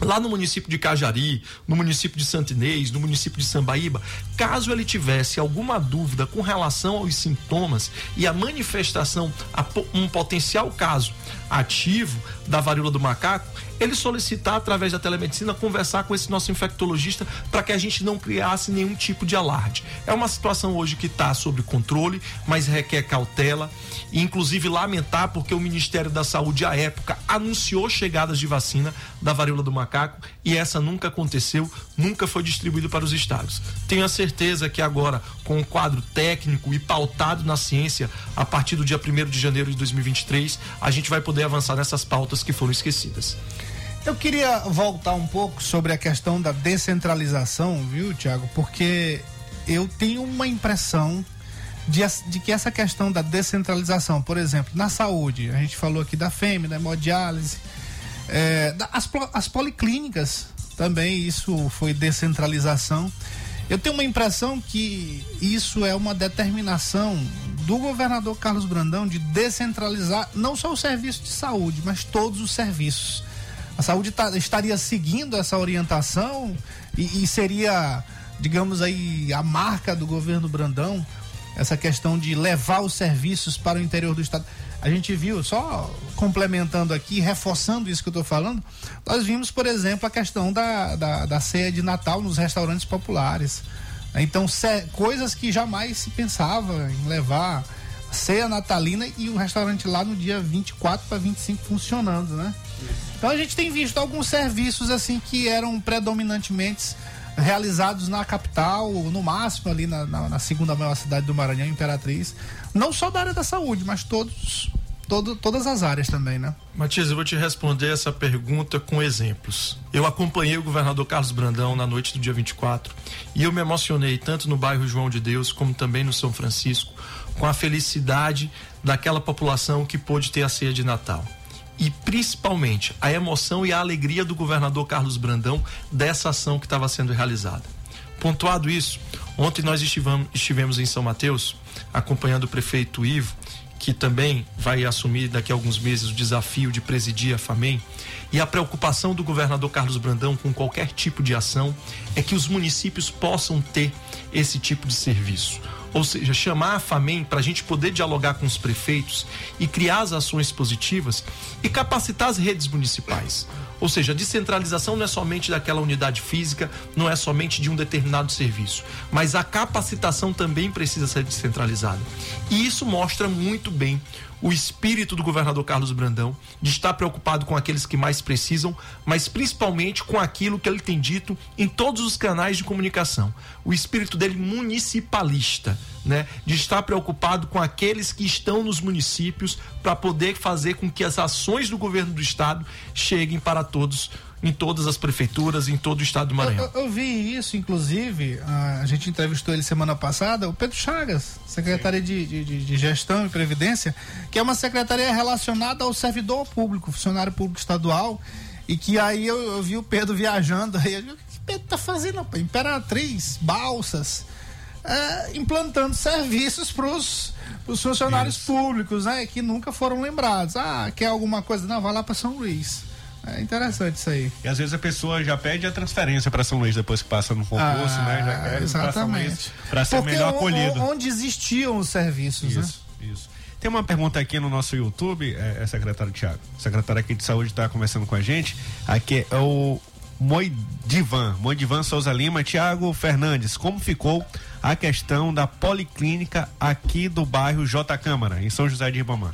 [SPEAKER 12] lá no município de Cajari, no município de Santinês, no município de Sambaíba, caso ele tivesse alguma dúvida com relação aos sintomas e a manifestação a um potencial caso ativo da varíola do macaco, ele solicitar através da telemedicina conversar com esse nosso infectologista para que a gente não criasse nenhum tipo de alarde. É uma situação hoje que está sob controle, mas requer cautela e inclusive lamentar porque o Ministério da Saúde à época anunciou chegadas de vacina da varíola do macaco e essa nunca aconteceu, nunca foi distribuído para os estados. Tenho a certeza que agora, com um quadro técnico e pautado na ciência, a partir do dia 1 de janeiro de 2023, a gente vai poder avançar nessas pautas que foram esquecidas.
[SPEAKER 1] Eu queria voltar um pouco sobre a questão da descentralização, viu, Tiago? Porque eu tenho uma impressão de, de, que essa questão da descentralização, por exemplo, na saúde, a gente falou aqui da FEM, da hemodiálise, é, as, as policlínicas também, isso foi descentralização. Eu tenho uma impressão que isso é uma determinação do governador Carlos Brandão de descentralizar não só o serviço de saúde, mas todos os serviços. A saúde tá, estaria seguindo essa orientação e, e seria, digamos aí, a marca do governo Brandão, essa questão de levar os serviços para o interior do estado. A gente viu, só complementando aqui, reforçando isso que eu estou falando, nós vimos, por exemplo, a questão da, da, da ceia de Natal nos restaurantes populares. Então, coisas que jamais se pensava em levar ceia natalina e o restaurante lá no dia 24 para 25 funcionando, né? Então a gente tem visto alguns serviços assim que eram predominantemente realizados na capital, no máximo ali na, na, na segunda maior cidade do Maranhão, Imperatriz. Não só da área da saúde, mas todos, todo, todas as áreas também, né?
[SPEAKER 12] Matias, eu vou te responder essa pergunta com exemplos. Eu acompanhei o governador Carlos Brandão na noite do dia 24 e eu me emocionei tanto no bairro João de Deus como também no São Francisco com a felicidade daquela população que pôde ter a ceia de Natal. E principalmente a emoção e a alegria do governador Carlos Brandão dessa ação que estava sendo realizada. Pontuado isso, ontem nós estivemos em São Mateus acompanhando o prefeito Ivo que também vai assumir daqui a alguns meses o desafio de presidir a FAMEM, e a preocupação do governador Carlos Brandão com qualquer tipo de ação é que os municípios possam ter esse tipo de serviço. Ou seja, chamar a FAMEM para a gente poder dialogar com os prefeitos e criar as ações positivas e capacitar as redes municipais. Ou seja, a descentralização não é somente daquela unidade física, não é somente de um determinado serviço, mas a capacitação também precisa ser descentralizada. E isso mostra muito bem o espírito do governador Carlos Brandão de estar preocupado com aqueles que mais precisam, mas principalmente com aquilo que ele tem dito em todos os canais de comunicação. O espírito dele municipalista, né? De estar preocupado com aqueles que estão nos municípios para poder fazer com que as ações do governo do estado cheguem para todos em todas as prefeituras, em todo o estado do Maranhão.
[SPEAKER 1] Eu, eu, eu vi isso, inclusive, a, gente entrevistou ele semana passada, o Pedro Chagas, secretário de, de, de, Gestão e Previdência, que é uma secretaria relacionada ao servidor público, funcionário público estadual, e que aí eu, eu vi o Pedro viajando, aí eu digo, o que o Pedro tá fazendo? Imperatriz, balsas, é, implantando serviços para os funcionários Isso. públicos, né? Que nunca foram lembrados. Ah, quer alguma coisa? Não, vai lá para São Luís. É interessante isso aí.
[SPEAKER 6] E às vezes a pessoa já pede a transferência para São Luís depois que passa no concurso,
[SPEAKER 1] ah,
[SPEAKER 6] né? Já
[SPEAKER 1] quer exatamente.
[SPEAKER 6] Para ser
[SPEAKER 1] Porque
[SPEAKER 6] melhor acolhido.
[SPEAKER 1] Onde existiam os serviços,
[SPEAKER 6] isso,
[SPEAKER 1] né?
[SPEAKER 6] Isso. Tem uma pergunta aqui no nosso YouTube, é, é secretário Tiago. Secretário aqui de saúde está conversando com a gente. Aqui é o Moidivan, Moidivan Souza Lima, Tiago Fernandes, como ficou a questão da policlínica aqui do bairro J Câmara, em São José de Ribamar?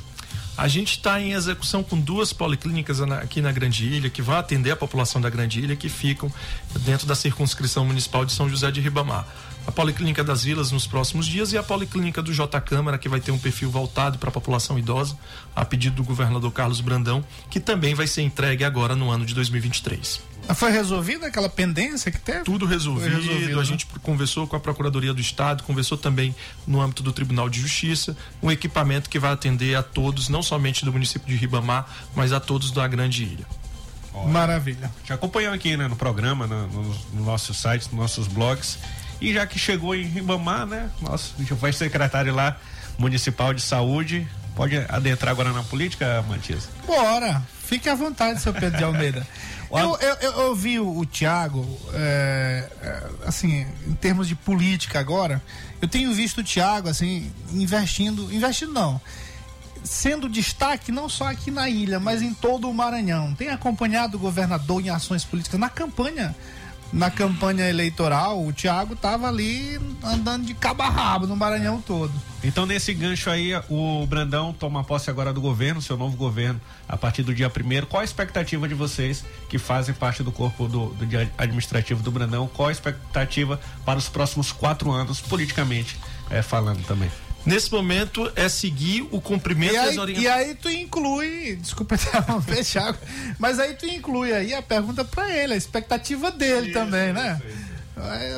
[SPEAKER 12] A gente está em execução com duas policlínicas aqui na Grande Ilha, que vão atender a população da Grande Ilha, que ficam dentro da circunscrição municipal de São José de Ribamar. A Policlínica das Vilas nos próximos dias e a Policlínica do J Câmara, que vai ter um perfil voltado para a população idosa, a pedido do governador Carlos Brandão, que também vai ser entregue agora no ano de 2023.
[SPEAKER 1] Foi resolvida aquela pendência que teve?
[SPEAKER 12] Tudo resolvido. resolvido a né? gente conversou com a Procuradoria do Estado, conversou também no âmbito do Tribunal de Justiça, um equipamento que vai atender a todos, não somente do município de Ribamar, mas a todos da Grande Ilha.
[SPEAKER 1] Olha, Maravilha.
[SPEAKER 6] Te acompanhou aqui né, no programa, no, no, no nosso site, nos nossos blogs. E já que chegou em Ribamar, né? Nossa, vai secretário lá municipal de saúde. Pode adentrar agora na política, Matias?
[SPEAKER 1] Bora! Fique à vontade, seu Pedro de Almeida. Eu, eu, eu, eu vi o, o Tiago, é, é, assim, em termos de política agora, eu tenho visto o Tiago, assim, investindo, investindo não, sendo destaque não só aqui na ilha, mas em todo o Maranhão. Tem acompanhado o governador em ações políticas na campanha na campanha eleitoral, o Tiago estava ali andando de cabo a rabo no Maranhão todo.
[SPEAKER 6] Então, nesse gancho aí, o Brandão toma posse agora do governo, seu novo governo, a partir do dia primeiro. Qual a expectativa de vocês que fazem parte do corpo do, do administrativo do Brandão? Qual a expectativa para os próximos quatro anos, politicamente é, falando também?
[SPEAKER 12] Nesse momento é seguir o cumprimento
[SPEAKER 1] e aí,
[SPEAKER 12] das orientações.
[SPEAKER 1] E aí tu inclui, desculpa interromper, Thiago, mas aí tu inclui aí a pergunta para ele, a expectativa dele isso, também, né?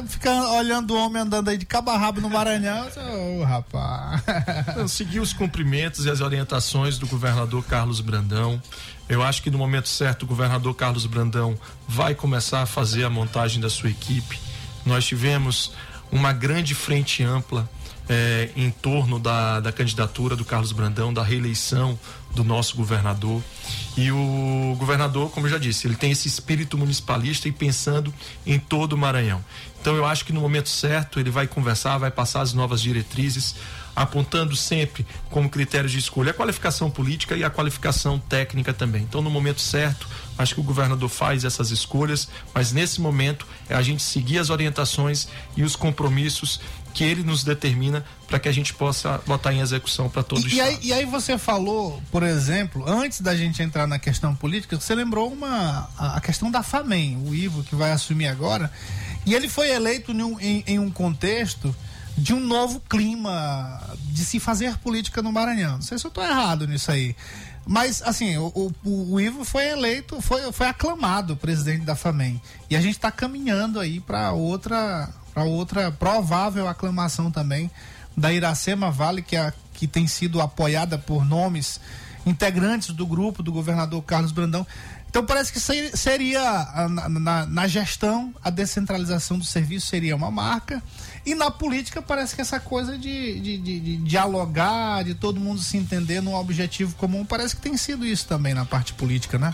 [SPEAKER 1] Fica olhando o homem andando aí de cabo a rabo no Maranhão, ô oh, rapaz.
[SPEAKER 12] Então, seguir os cumprimentos e as orientações do governador Carlos Brandão. Eu acho que no momento certo o governador Carlos Brandão vai começar a fazer a montagem da sua equipe. Nós tivemos uma grande frente ampla é, em torno da, da candidatura do Carlos Brandão, da reeleição do nosso governador. E o governador, como eu já disse, ele tem esse espírito municipalista e pensando em todo o Maranhão. Então eu acho que no momento certo ele vai conversar, vai passar as novas diretrizes, apontando sempre como critério de escolha a qualificação política e a qualificação técnica também. Então no momento certo, acho que o governador faz essas escolhas, mas nesse momento é a gente seguir as orientações e os compromissos que ele nos determina para que a gente possa botar em execução para todo
[SPEAKER 1] e. E aí, e aí você falou, por exemplo, antes da gente entrar na questão política, você lembrou uma a, questão da FAMEM, o Ivo que vai assumir agora, e ele foi eleito em um, em, em um contexto de um novo clima de se fazer política no Maranhão. Não sei se eu estou errado nisso aí. Mas, assim, o, o, o, Ivo foi eleito, foi, foi aclamado presidente da FAMEM. E a gente está caminhando aí para outra, para outra provável aclamação também da Iracema Vale, que, é, que tem sido apoiada por nomes integrantes do grupo do governador Carlos Brandão. Então parece que seria na, na, na, gestão a descentralização do serviço seria uma marca e na política parece que essa coisa de, de, de, de dialogar, de todo mundo se entender num objetivo comum, parece que tem sido isso também na parte política, né?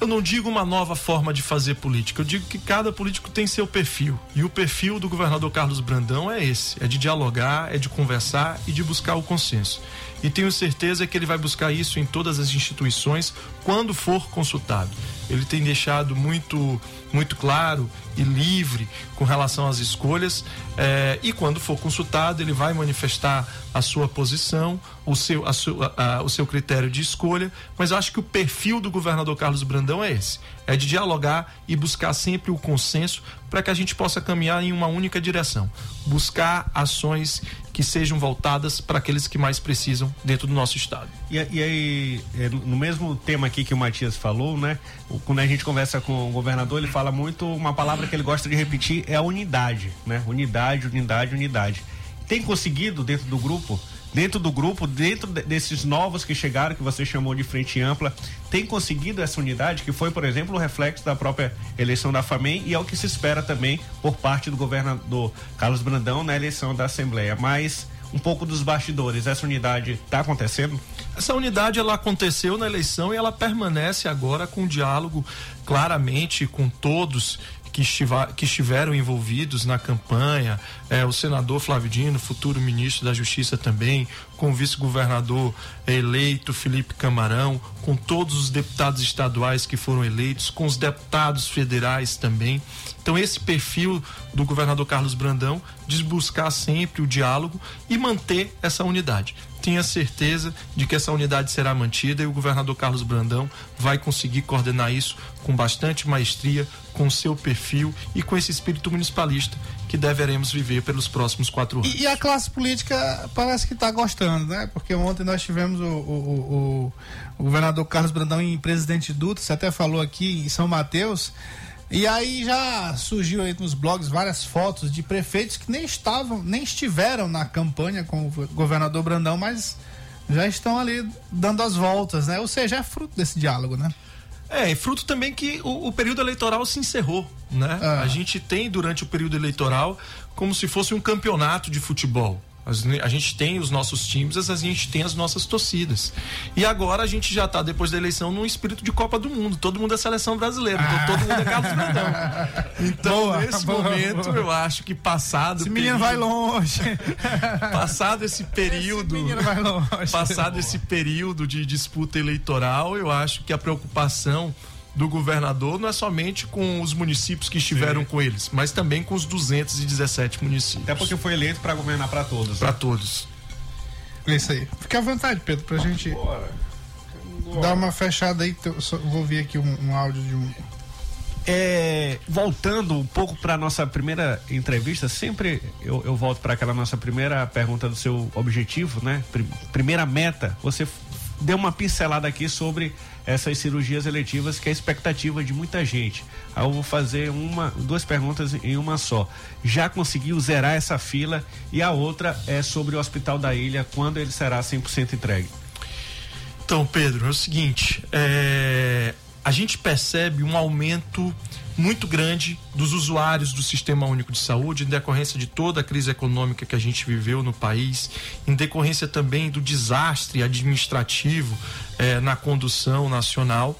[SPEAKER 12] Eu não digo uma nova forma de fazer política, eu digo que cada político tem seu perfil. E o perfil do governador Carlos Brandão é esse: é de dialogar, é de conversar e de buscar o consenso. E tenho certeza que ele vai buscar isso em todas as instituições quando for consultado. Ele tem deixado muito, muito claro e livre com relação às escolhas. É, e quando for consultado, ele vai manifestar a sua posição, o seu, a sua, a, o seu critério de escolha. Mas eu acho que o perfil do governador Carlos Brandão é esse: é de dialogar e buscar sempre o consenso para que a gente possa caminhar em uma única direção. Buscar ações que sejam voltadas para aqueles que mais precisam dentro do nosso estado.
[SPEAKER 6] E, e aí, é, no mesmo tema aqui que o Matias falou, né? Quando a gente conversa com o governador, ele fala muito uma palavra que ele gosta de repetir é a unidade, né? Unidade, unidade, unidade. Tem conseguido dentro do grupo dentro do grupo, dentro desses novos que chegaram, que você chamou de frente ampla, tem conseguido essa unidade, que foi, por exemplo, o reflexo da própria eleição da FAMEM e é o que se espera também por parte do governador Carlos Brandão na eleição da Assembleia. Mas um pouco dos bastidores, essa unidade está acontecendo?
[SPEAKER 12] Essa unidade ela aconteceu na eleição e ela permanece agora com diálogo claramente com todos que, estiva, que estiveram envolvidos na campanha, é, o senador Flávio Dino, futuro ministro da Justiça também, com o vice-governador eleito Felipe Camarão, com todos os deputados estaduais que foram eleitos, com os deputados federais também. Então, esse perfil do governador Carlos Brandão diz buscar sempre o diálogo e manter essa unidade tenha certeza de que essa unidade será mantida e o governador Carlos Brandão vai conseguir coordenar isso com bastante maestria, com seu perfil e com esse espírito municipalista que deveremos viver pelos próximos quatro anos.
[SPEAKER 1] E a classe política parece que está gostando, né? Porque ontem nós tivemos o, o, o, o governador Carlos Brandão em Presidente Dutra, você até falou aqui em São Mateus. E aí já surgiu aí nos blogs várias fotos de prefeitos que nem estavam, nem estiveram na campanha com o governador Brandão, mas já estão ali dando as voltas, né? Ou seja, é fruto desse diálogo, né?
[SPEAKER 12] É, e fruto também que o, o período eleitoral se encerrou, né? Ah. A gente tem durante o período eleitoral como se fosse um campeonato de futebol. A gente tem os nossos times, a gente tem as nossas torcidas. E agora a gente já está, depois da eleição, num espírito de Copa do Mundo. Todo mundo é seleção brasileira, então todo mundo é Carlos Brandão. Então, boa, nesse boa, momento, boa. eu acho que passado.
[SPEAKER 1] Esse menino vai longe.
[SPEAKER 12] Passado esse período. Esse vai longe. Passado esse período de disputa eleitoral, eu acho que a preocupação do governador não é somente com os municípios que estiveram Sim. com eles, mas também com os 217 municípios.
[SPEAKER 6] Até porque foi eleito para governar para todos.
[SPEAKER 12] Para né? todos.
[SPEAKER 1] É isso aí. Fique à vontade, Pedro, para a gente Bora. Bora. dar uma fechada aí. Vou ouvir aqui um, um áudio de um.
[SPEAKER 6] É, voltando um pouco para nossa primeira entrevista, sempre eu, eu volto para aquela nossa primeira pergunta do seu objetivo, né? Primeira meta. Você deu uma pincelada aqui sobre essas cirurgias eletivas, que é a expectativa de muita gente. Aí eu vou fazer uma, duas perguntas em uma só. Já conseguiu zerar essa fila? E a outra é sobre o Hospital da Ilha, quando ele será 100% entregue?
[SPEAKER 12] Então, Pedro, é o seguinte: é, a gente percebe um aumento muito grande dos usuários do Sistema Único de Saúde, em decorrência de toda a crise econômica que a gente viveu no país, em decorrência também do desastre administrativo eh, na condução nacional.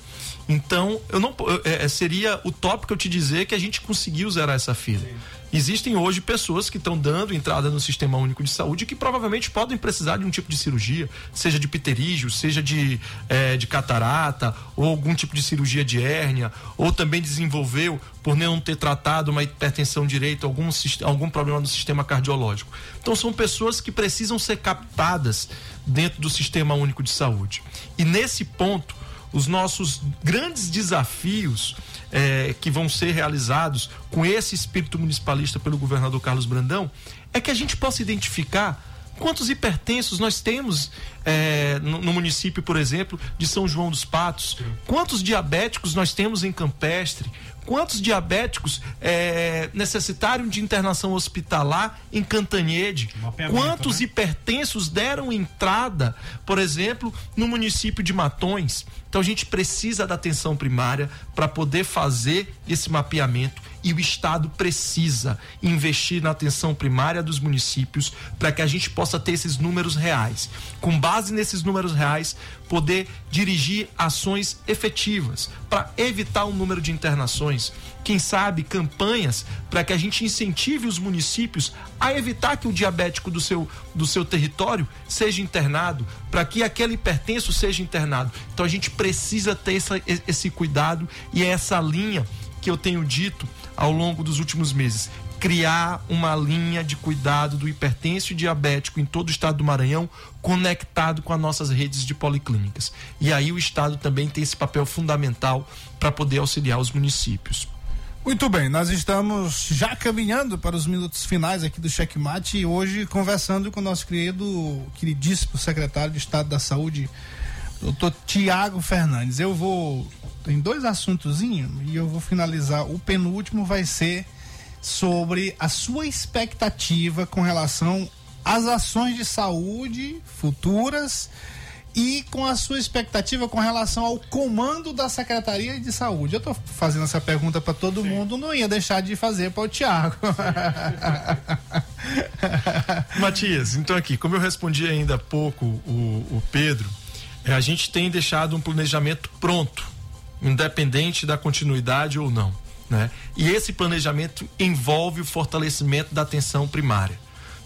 [SPEAKER 12] Então, eu não é, seria utópico eu te dizer que a gente conseguiu zerar essa fila. Existem hoje pessoas que estão dando entrada no Sistema Único de Saúde que provavelmente podem precisar de um tipo de cirurgia, seja de pterígio, seja de, eh, de catarata, ou algum tipo de cirurgia de hérnia, ou também desenvolveu, por não ter tratado uma hipertensão direita, algum, algum problema no sistema cardiológico. Então, são pessoas que precisam ser captadas dentro do Sistema Único de Saúde. E nesse ponto, os nossos grandes desafios eh, que vão ser realizados com esse espírito municipalista pelo governador Carlos Brandão é que a gente possa identificar quantos hipertensos nós temos eh, no, no município, por exemplo, de São João dos Patos, quantos diabéticos nós temos em Campestre, quantos diabéticos eh, necessitaram de internação hospitalar em Cantanhede, quantos hipertensos deram entrada, por exemplo, no município de Matões. Então a gente precisa da atenção primária para poder fazer esse mapeamento e o Estado precisa investir na atenção primária dos municípios para que a gente possa ter esses números reais. Com base nesses números reais, poder dirigir ações efetivas para evitar o número de internações. Quem sabe campanhas para que a gente incentive os municípios a evitar que o diabético do seu, do seu território seja internado, para que aquele hipertenso seja internado. Então a gente precisa ter essa, esse cuidado e é essa linha que eu tenho dito ao longo dos últimos meses. Criar uma linha de cuidado do hipertenso e diabético em todo o estado do Maranhão, conectado com as nossas redes de policlínicas. E aí o estado também tem esse papel fundamental para poder auxiliar os municípios.
[SPEAKER 1] Muito bem, nós estamos já caminhando para os minutos finais aqui do Checkmate e hoje conversando com o nosso querido, queridíssimo secretário de Estado da Saúde, doutor Tiago Fernandes. Eu vou. Tem dois assuntozinhos e eu vou finalizar. O penúltimo vai ser sobre a sua expectativa com relação às ações de saúde futuras e com a sua expectativa com relação ao comando da Secretaria de Saúde. Eu estou fazendo essa pergunta para todo mundo, não ia deixar de fazer para o Tiago.
[SPEAKER 12] Matias, então aqui, como eu respondi ainda há pouco o, o Pedro, é, a gente tem deixado um planejamento pronto, independente da continuidade ou não. Né? E esse planejamento envolve o fortalecimento da atenção primária.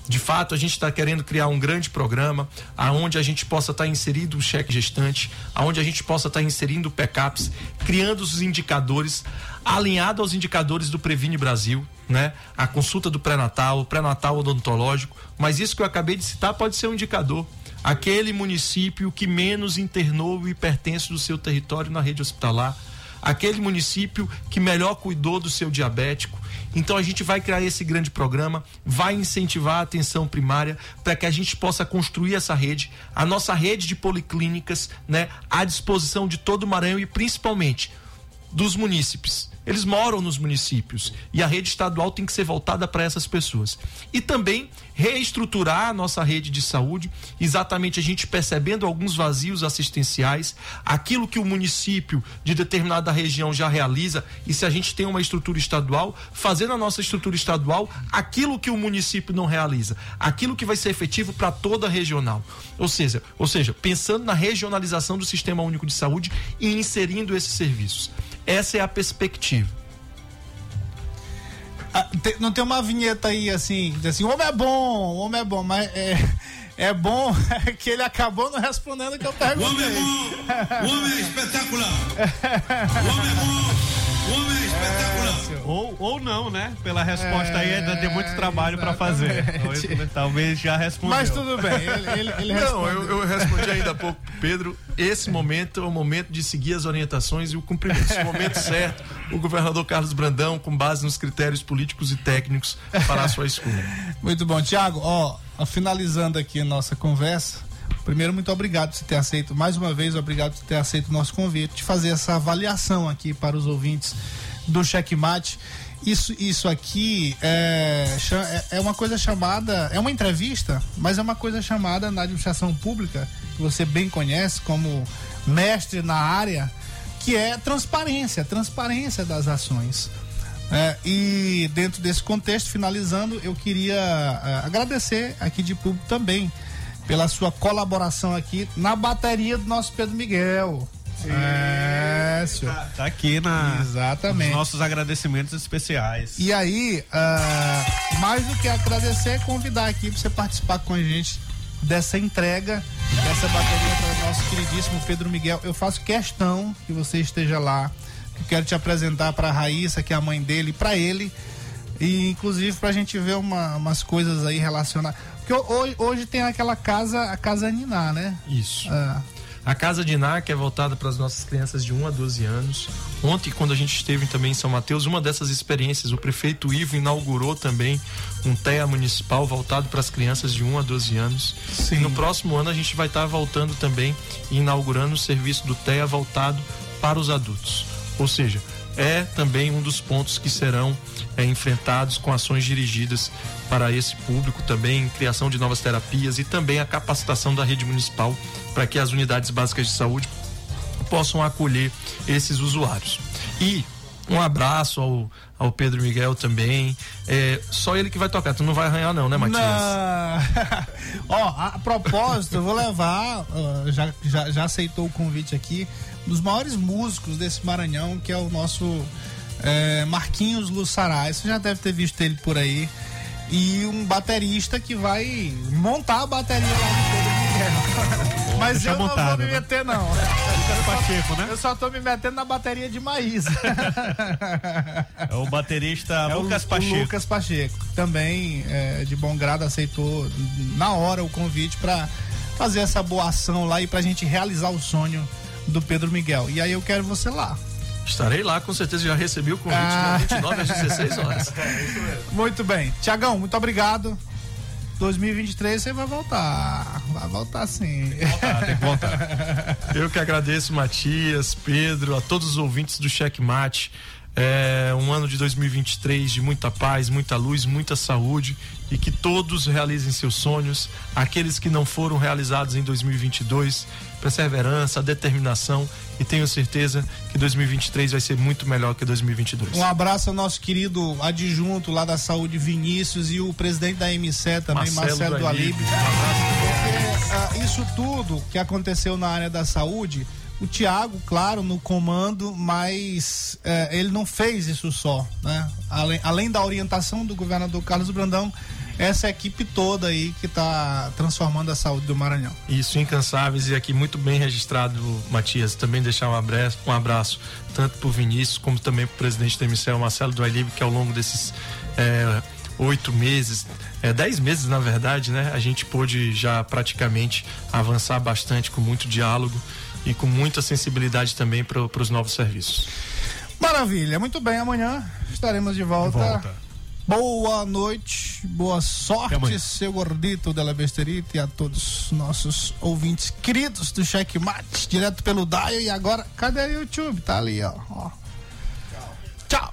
[SPEAKER 12] De fato, a gente está querendo criar um grande programa aonde a gente possa estar inserindo o cheque gestante, aonde a gente possa estar inserindo PECAPs, criando os indicadores, alinhado aos indicadores do Previne Brasil, né? A consulta do pré-natal, o pré-natal odontológico, mas isso que eu acabei de citar pode ser um indicador. Aquele município que menos internou o hipertenso do seu território na rede hospitalar, aquele município que melhor cuidou do seu diabético. Então a gente vai criar esse grande programa, vai incentivar a atenção primária para que a gente possa construir essa rede, a nossa rede de policlínicas, né, à disposição de todo o Maranhão e principalmente dos munícipes. Eles moram nos municípios e a rede estadual tem que ser voltada para essas pessoas. E também reestruturar a nossa rede de saúde, exatamente a gente percebendo alguns vazios assistenciais, aquilo que o município de determinada região já realiza, e se a gente tem uma estrutura estadual, fazendo a nossa estrutura estadual aquilo que o município não realiza, aquilo que vai ser efetivo para toda a regional. Ou seja, ou seja, pensando na regionalização do Sistema Único de Saúde e inserindo esses serviços. Essa é a perspectiva.
[SPEAKER 1] Ah, tem- não tem uma vinheta aí assim, que diz assim, o homem é bom, o homem é bom, mas é, é bom que ele acabou não respondendo o que eu perguntei.
[SPEAKER 13] O homem é bom, o homem é espetacular. O homem é bom, homem é espetacular.
[SPEAKER 6] Ou, ou não, né? Pela resposta aí ainda tem muito trabalho para fazer.
[SPEAKER 1] exatamente.
[SPEAKER 6] Talvez, talvez já respondeu.
[SPEAKER 1] Mas tudo bem, ele, ele, ele
[SPEAKER 12] Não, eu, eu respondi ainda há pouco, Pedro. Esse momento é o momento de seguir as orientações e o cumprimento. No momento certo, o governador Carlos Brandão, com base nos critérios políticos e técnicos, fará a sua escolha.
[SPEAKER 1] Muito bom, Tiago. Ó, ó, finalizando aqui a nossa conversa. Primeiro, muito obrigado por ter aceito, mais uma vez, obrigado por ter aceito o nosso convite, de fazer essa avaliação aqui para os ouvintes do Checkmate. Isso, isso aqui é, é- é uma coisa chamada, é uma entrevista, mas é uma coisa chamada na administração pública, que você bem conhece como mestre na área, que é transparência, transparência das ações. É, e dentro desse contexto, finalizando, eu queria é, agradecer aqui de público também pela sua colaboração aqui na bateria do nosso Pedro Miguel. É, Décio.
[SPEAKER 6] Tá, tá aqui na.
[SPEAKER 1] Exatamente.
[SPEAKER 6] Os nossos agradecimentos especiais.
[SPEAKER 1] E aí, ah, mais do que agradecer, é convidar aqui para você participar com a gente dessa entrega, dessa bateria para o nosso queridíssimo Pedro Miguel. Eu faço questão que você esteja lá. Eu quero te apresentar para a Raíssa, que é a mãe dele, para ele. E inclusive pra gente ver uma- umas coisas aí relacionadas. Porque hoje, hoje tem aquela casa, a casa Niná, né?
[SPEAKER 12] Isso.
[SPEAKER 1] Ah,
[SPEAKER 12] A Casa de Nar, que é voltada para as nossas crianças de 1 a 12 anos. Ontem, quando a gente esteve também em São Mateus, uma dessas experiências, o prefeito Ivo inaugurou também um TEA municipal voltado para as crianças de 1 a 12 anos.
[SPEAKER 1] Sim.
[SPEAKER 12] E no próximo ano a gente vai estar voltando também e inaugurando o serviço do TEA voltado para os adultos. Ou seja, é também um dos pontos que serão é, enfrentados com ações dirigidas para esse público, também criação de novas terapias e também a capacitação da rede municipal para que as unidades básicas de saúde possam acolher esses usuários. E um abraço ao, ao Pedro Miguel também. É, só ele que vai tocar, tu não vai arranhar, não, né, Matias?
[SPEAKER 1] Ó, a, propósito, eu vou levar, ó, já, já, já aceitou o convite aqui, dos maiores músicos desse Maranhão, que é o nosso é, Marquinhos Luçaray. Você já deve ter visto ele por aí. E um baterista que vai montar a bateria lá do Pedro Miguel. Mas eu não
[SPEAKER 6] montado,
[SPEAKER 1] vou me
[SPEAKER 6] né?
[SPEAKER 1] meter, não.
[SPEAKER 6] Pacheco, né?
[SPEAKER 1] Eu só tô me metendo na bateria de Maísa.
[SPEAKER 6] É o baterista
[SPEAKER 1] É
[SPEAKER 6] Lucas
[SPEAKER 1] Lu- o
[SPEAKER 6] Pacheco.
[SPEAKER 1] Lucas Pacheco, também é, de bom grado aceitou na hora o convite para fazer essa boa ação lá e pra gente realizar o sonho do Pedro Miguel. E aí eu quero você lá.
[SPEAKER 12] Estarei lá, com certeza já recebi o convite
[SPEAKER 1] Ah.
[SPEAKER 12] dia 29 às 16 horas.
[SPEAKER 1] Muito bem. Tiagão, muito obrigado. 2023 você vai voltar. Vai voltar sim.
[SPEAKER 6] tem que voltar.
[SPEAKER 12] Eu que agradeço, Matias, Pedro, a todos os ouvintes do Checkmate. É um ano de 2023 de muita paz, muita luz, muita saúde e que todos realizem seus sonhos. Aqueles que não foram realizados em 2022, perseverança, determinação e tenho certeza que 2023 vai ser muito melhor que 2022.
[SPEAKER 1] Um abraço ao nosso querido adjunto lá da saúde, Vinícius, e o presidente da MCE também,
[SPEAKER 12] Marcelo
[SPEAKER 1] Marcelo,
[SPEAKER 12] do
[SPEAKER 1] do Alib.
[SPEAKER 12] Alib.
[SPEAKER 1] Porque ah, isso tudo que aconteceu na área da saúde, o Tiago, claro, no comando, mas eh, ele não fez isso só, né? Além, além da orientação do governador Carlos Brandão, essa equipe toda aí que está transformando a saúde do Maranhão.
[SPEAKER 12] Isso, incansáveis e aqui muito bem registrado, Matias. Também deixar um abraço, um abraço tanto para o Vinícius como também para o presidente da MCL, Marcelo do que ao longo desses é, oito meses, é, dez meses na verdade, né? A gente pôde já praticamente avançar bastante com muito diálogo e com muita sensibilidade também para os novos serviços.
[SPEAKER 1] Maravilha, muito bem. Amanhã estaremos de volta.
[SPEAKER 6] volta.
[SPEAKER 1] Boa noite, boa sorte, seu gordito della Besterita e a todos os nossos ouvintes queridos do Checkmate, direto pelo Dial. E agora, cadê o YouTube? Tá ali, ó. ó. Tchau.